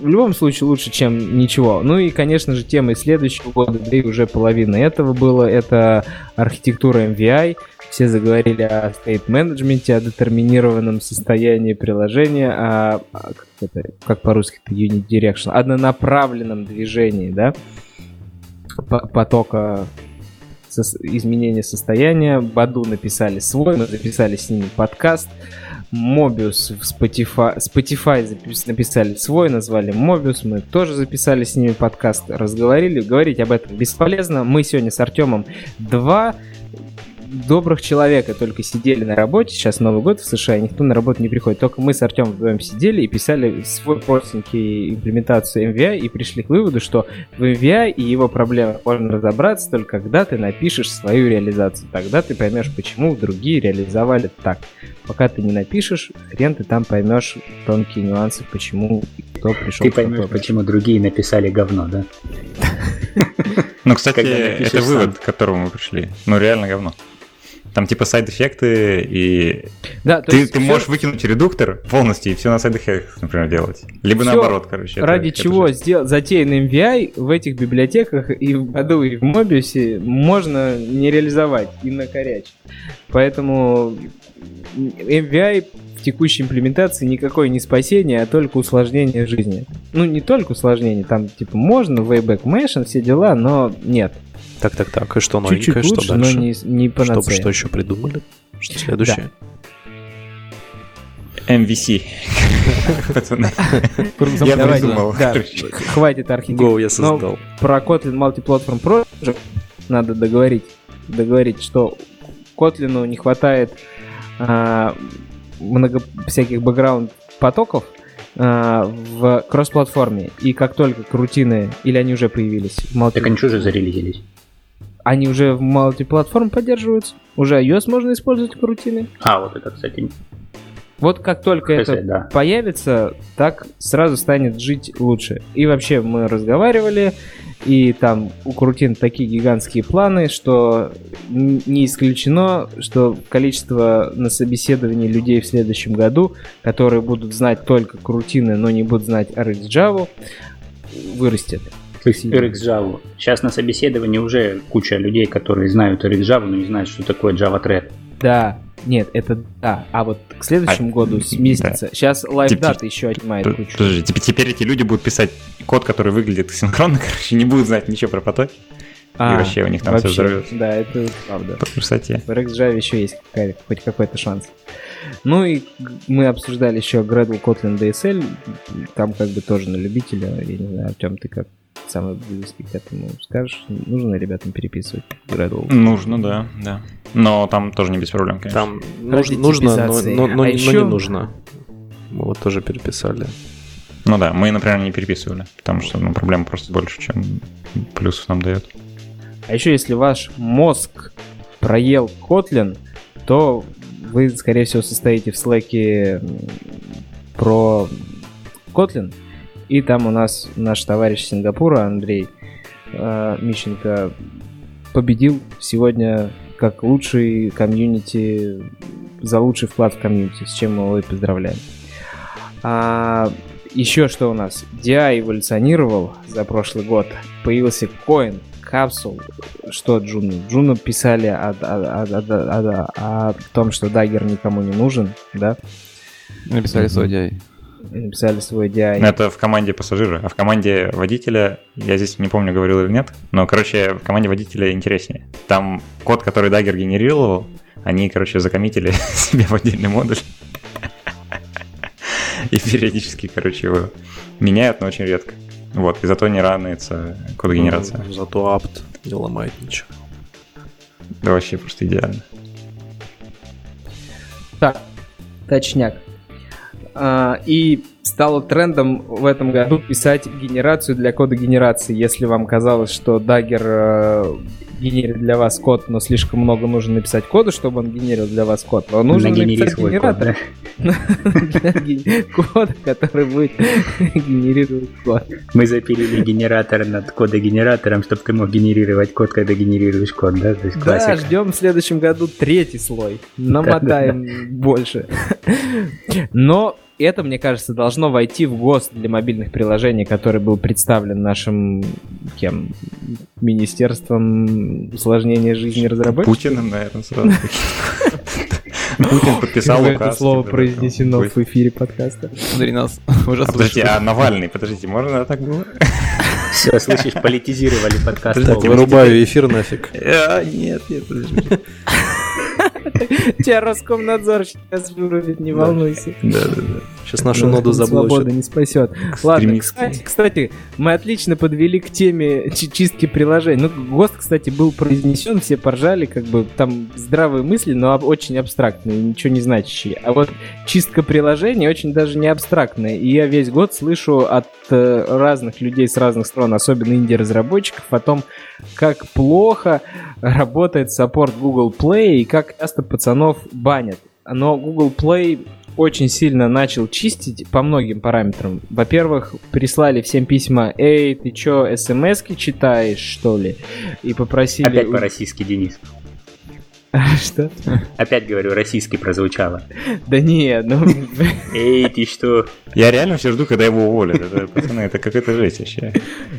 в любом случае лучше, чем ничего. Ну и, конечно же, темой следующего года, да и уже половина этого было, это архитектура MVI. Все заговорили о state менеджменте, о детерминированном состоянии приложения, о, как, это, как по-русски это unit direction, однонаправленном движении, да, по- потока изменения состояния. Баду написали свой, мы записали с ними подкаст. Mobius в Spotify, Spotify запис- написали свой, назвали Mobius, мы тоже записали с ними подкаст, разговорили, говорить об этом бесполезно. Мы сегодня с Артемом два добрых человека только сидели на работе, сейчас Новый год в США, никто на работу не приходит, только мы с Артемом вдвоем сидели и писали свой простенький имплементацию MVI и пришли к выводу, что в MVI и его проблемах можно разобраться только когда ты напишешь свою реализацию. Тогда ты поймешь, почему другие реализовали так. Пока ты не напишешь, хрен ты там поймешь тонкие нюансы, почему кто пришел Ты поймешь, почему другие написали говно, да? Ну, кстати, это вывод, к которому мы пришли. Ну, реально говно. Там типа сайд-эффекты, и Да, ты, есть ты всё- можешь выкинуть редуктор полностью и все на сайд-эффектах, например, делать. Либо Всё, наоборот, короче. это- Ради это чего жесть. сделал затеян MVI в этих библиотеках и в году, и в Mobius можно не реализовать и накорячить. Поэтому MVI в текущей имплементации никакое не спасение, а только усложнение жизни. Ну, не только усложнение, там, типа, можно, Wayback Machine, все дела, но нет. Так, так, так. И что Чуть-чуть новенькое, что лучше, но дальше? не, не Что, панацея. что еще придумали? Что следующее? MVC. Пацаны. Я придумал. да, хватит архитектуры. Go я создал. про Kotlin Multiplatform Project надо договорить, договорить, что Kotlin не хватает а, много всяких бэкграунд потоков а, в кросс-платформе. И как только крутины, или они уже появились в multi- Так они что же зарелизились? Они уже в мультиплатформ поддерживаются. Уже iOS можно использовать крутины. А, вот это, кстати, Вот как только кстати, это да. появится, так сразу станет жить лучше. И вообще мы разговаривали, и там у Крутин такие гигантские планы, что не исключено, что количество на собеседовании людей в следующем году, которые будут знать только Крутины, но не будут знать RxJava, вырастет. Сильно. RxJava. Сейчас на собеседовании уже куча людей, которые знают RxJava, но не знают, что такое Java Thread. Да, нет, это да. А вот к следующему А, году сместится. Сейчас Типа- LiveData еще отнимает П- кучу. Подожди, тепер, теперь эти люди будут писать код, который выглядит синхронно, короче, не будут знать ничего про потоки. А, вообще у них там вообще, взорвётся. Да, это правда. По красоте. В RxJava еще есть какая- хоть какой-то шанс. Ну и мы обсуждали еще Gradle Kotlin DSL. Там как бы тоже на любителя. Я не знаю, Артем, ты как самый близкий к этому скажешь? Нужно ребятам переписывать Gradle? Нужно, да, да. Но там тоже не без проблем, конечно. Там Ради нужно, нужно, но, но- но А не- но еще- не нужно. Мы вот тоже переписали. Ну да, мы, например, не переписывали, потому что ну, проблема просто больше, чем плюсов нам дает. А еще если ваш мозг проел Kotlin, то вы, скорее всего, состоите в слэке про Kotlin. И там у нас наш товарищ Сингапура, Андрей э, Мищенко, победил сегодня как лучший комьюнити, за лучший вклад в комьюнити, с чем мы его и поздравляем. А, еще что у нас? DI эволюционировал за прошлый год. Появился коин, капсул. Что Джуну? Джуну писали о, о- о- о- о- о том, что дагер никому не нужен, да? Написали свой DI. Написали свой DI. Это в команде пассажира, а в команде водителя, я здесь не помню, говорил или нет, но, короче, в команде водителя интереснее. Там код, который Dagger генерировал, они, короче, закоммитили себе в отдельный модуль. И периодически, короче, его меняют, но очень редко. Вот, и зато не ранается код-генерация. Ну, Зато апт не ломает ничего. Да вообще просто идеально. Так, точняк. А, и стало трендом в этом году писать генерацию для кода генерации. Если вам казалось, что Dagger э, генерит для вас код, но слишком много нужно написать кода, чтобы он генерил для вас код, то нужно Нагенери написать свой код, генератор кода, который будет генерировать код. Мы запилили генератор над кодогенератором, чтобы ты мог генерировать код, когда генерируешь код, да? То есть Да, ждем в следующем году третий слой. Намотаем больше. Но это, мне кажется, должно войти в ГОСТ для мобильных приложений, который был представлен нашим кем? Министерством усложнения жизни разработчиков. Путиным, наверное, сразу. Путин подписал указ. это слово произнесено в эфире подкаста. Смотри, нас уже А, Подожди, а Навальный, подождите, можно так было? Все, слышишь, политизировали подкаст. Вырубаю эфир нафиг. А, Нет, нет, подожди. Тебя Роскомнадзор сейчас вырубит, не волнуйся. Да, да, да. Сейчас нашу ноду Свобода заблочат. не спасет. Ладно, кстати, мы отлично подвели к теме чи- чистки приложений. Ну, ГОСТ, кстати, был произнесен, все поржали, как бы там здравые мысли, но очень абстрактные, ничего не значащие. А вот чистка приложений очень даже не абстрактная. И я весь год слышу от э, разных людей с разных сторон, особенно инди-разработчиков, о том, как плохо работает саппорт Google Play и как часто пацанов банят. Но Google Play очень сильно начал чистить по многим параметрам. Во-первых, прислали всем письма, эй, ты чё, смс-ки читаешь, что ли? И попросили... Опять по-российски, Денис. Что? Опять говорю, российский прозвучало. Да не, ну... Эй, ты что? Я реально все жду, когда его уволят. Это, пацаны, это какая-то жесть вообще.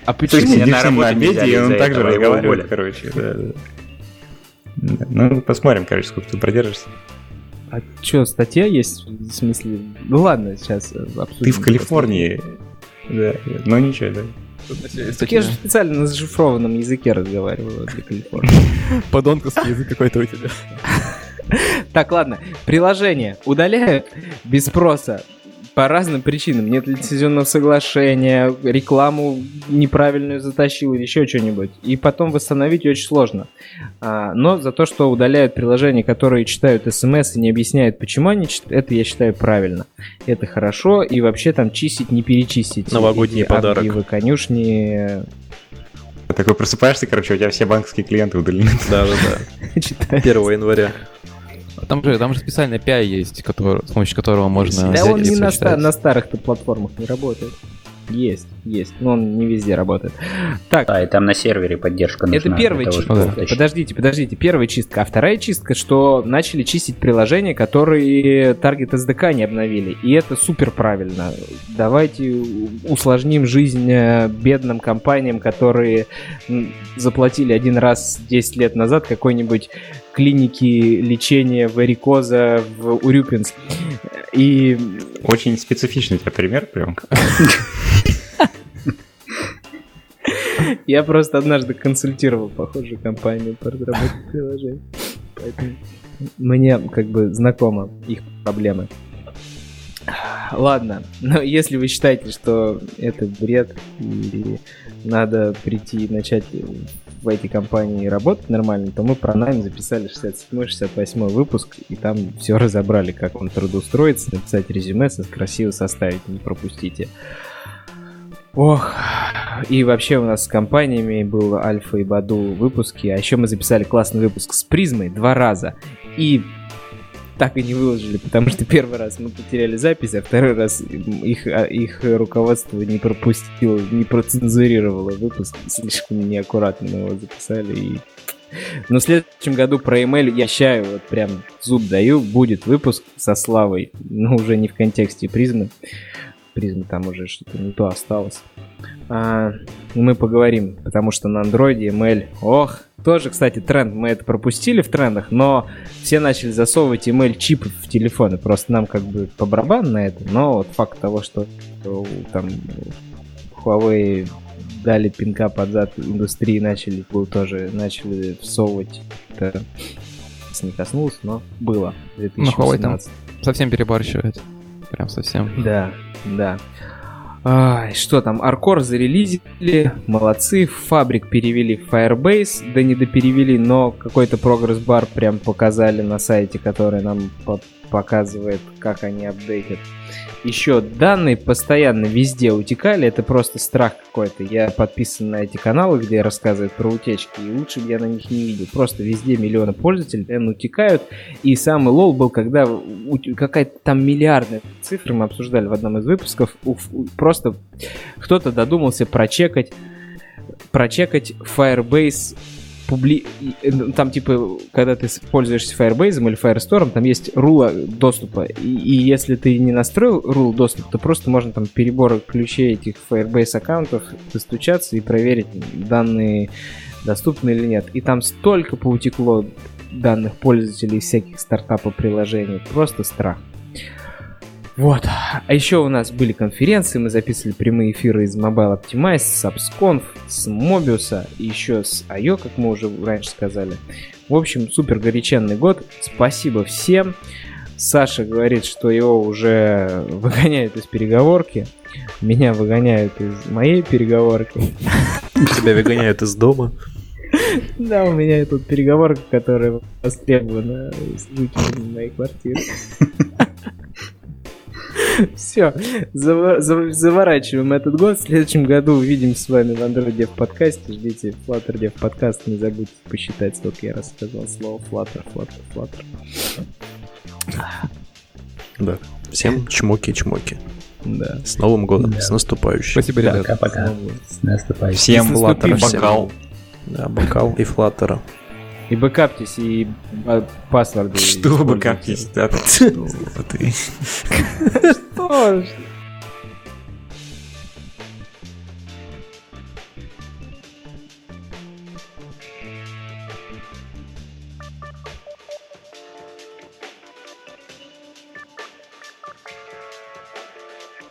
А почему? Сидишь на обеде, и он также разговаривает, короче. Да, да. Да, Ну, посмотрим, короче, сколько ты продержишься. А чё, статья есть? В смысле... Ну ладно, сейчас э, обсудим. Ты в Калифорнии. Да, ну ничего, да. Так я же специально на зашифрованном языке разговариваю для Калифорнии. Подонковский язык какой-то у тебя. Так, ладно. Приложение удаляют без спроса по разным причинам. Нет лицензионного соглашения, рекламу неправильную затащил или еще что-нибудь. И потом восстановить очень сложно. А, но за то, что удаляют приложения, которые читают смс и не объясняют, почему они читают, это я считаю правильно. Это хорошо. И вообще там чистить, не перечистить. Новогодний эти подарок. архивы, конюшни. Такой просыпаешься, короче, у тебя все банковские клиенты удалены. Да, да, да. читать. 1 января. Там же, там же специальный API есть, который, с помощью которого можно Да взять он не на, ста- на старых-то платформах не работает. Есть, есть, но он не везде работает. Так, А, и там на сервере поддержка нужна. это первая того, чистка. Да. Подождите, подождите, первая чистка. А вторая чистка, что начали чистить приложения, которые Target SDK не обновили. И это супер правильно. Давайте усложним жизнь э, бедным компаниям, которые заплатили один раз 10 лет назад какой-нибудь клинике лечения варикоза в Урюпинск. И Очень специфичный у тебя пример прям. Я просто однажды консультировал похожую компанию по разработке приложений. Поэтому мне как бы знакомо их проблемы. Ладно, но если вы считаете, что это бред и надо прийти и начать в эти компании работать нормально, то мы про найм записали 67-68 выпуск, и там все разобрали, как вам трудоустроиться, написать резюме, красиво составить, не пропустите. Ох, и вообще у нас с компаниями был Альфа и Баду выпуски, а еще мы записали классный выпуск с Призмой два раза, и так и не выложили, потому что первый раз мы потеряли запись, а второй раз их, а, их руководство не пропустило, не процензурировало выпуск, слишком неаккуратно мы его записали, и Но в следующем году про email я обещаю, вот прям зуб даю, будет выпуск со Славой, но уже не в контексте призмы. Призмы там уже что-то не то осталось. А, мы поговорим, потому что на андроиде email, ох, тоже, кстати, тренд, мы это пропустили в трендах, но все начали засовывать email чипы в телефоны, просто нам как бы по барабану на это, но вот факт того, что там Huawei дали пинка под зад индустрии, начали тоже начали всовывать. Это не коснулось, но было. 2018. Ну, Huawei там совсем перебарщивает. Прям совсем. Да, да. А, что там, Аркор зарелизили, молодцы, Фабрик перевели в Firebase, да не доперевели, но какой-то прогресс-бар прям показали на сайте, который нам показывает, как они апдейтят еще данные постоянно везде утекали, это просто страх какой-то. Я подписан на эти каналы, где рассказывают про утечки, и лучше бы я на них не видел. Просто везде миллионы пользователей постоянно утекают. И самый лол был, когда какая-то там миллиардная цифра мы обсуждали в одном из выпусков, просто кто-то додумался прочекать прочекать Firebase публи... Там, типа, когда ты пользуешься Firebase или Firestore, там есть рула доступа. И, и если ты не настроил рул доступ, то просто можно там перебор ключей этих Firebase аккаунтов достучаться и проверить, данные доступны или нет. И там столько поутекло данных пользователей всяких стартапов приложений. Просто страх. Вот. А еще у нас были конференции, мы записывали прямые эфиры из Mobile Optimize, с AppsConf, с Mobius, и еще с IO, как мы уже раньше сказали. В общем, супер горяченный год. Спасибо всем. Саша говорит, что его уже выгоняют из переговорки. Меня выгоняют из моей переговорки. Тебя выгоняют из дома. Да, у меня тут переговорка, которая востребована жителями моей квартиры. Все, заворачиваем этот год. В следующем году увидимся с вами в Android Dev подкасте. Ждите Flutter Dev подкаст. Не забудьте посчитать, сколько я рассказал слово Flutter, Flutter, Flutter. Да. Всем чмоки-чмоки. Да. С Новым годом, да. с наступающим. Спасибо, ребята. Пока-пока. С наступающим. Всем Flutter, бокал. Да, бокал и флаттера. И бэкаптись, и паспорты. Что вы бэкаптись? Да, Что?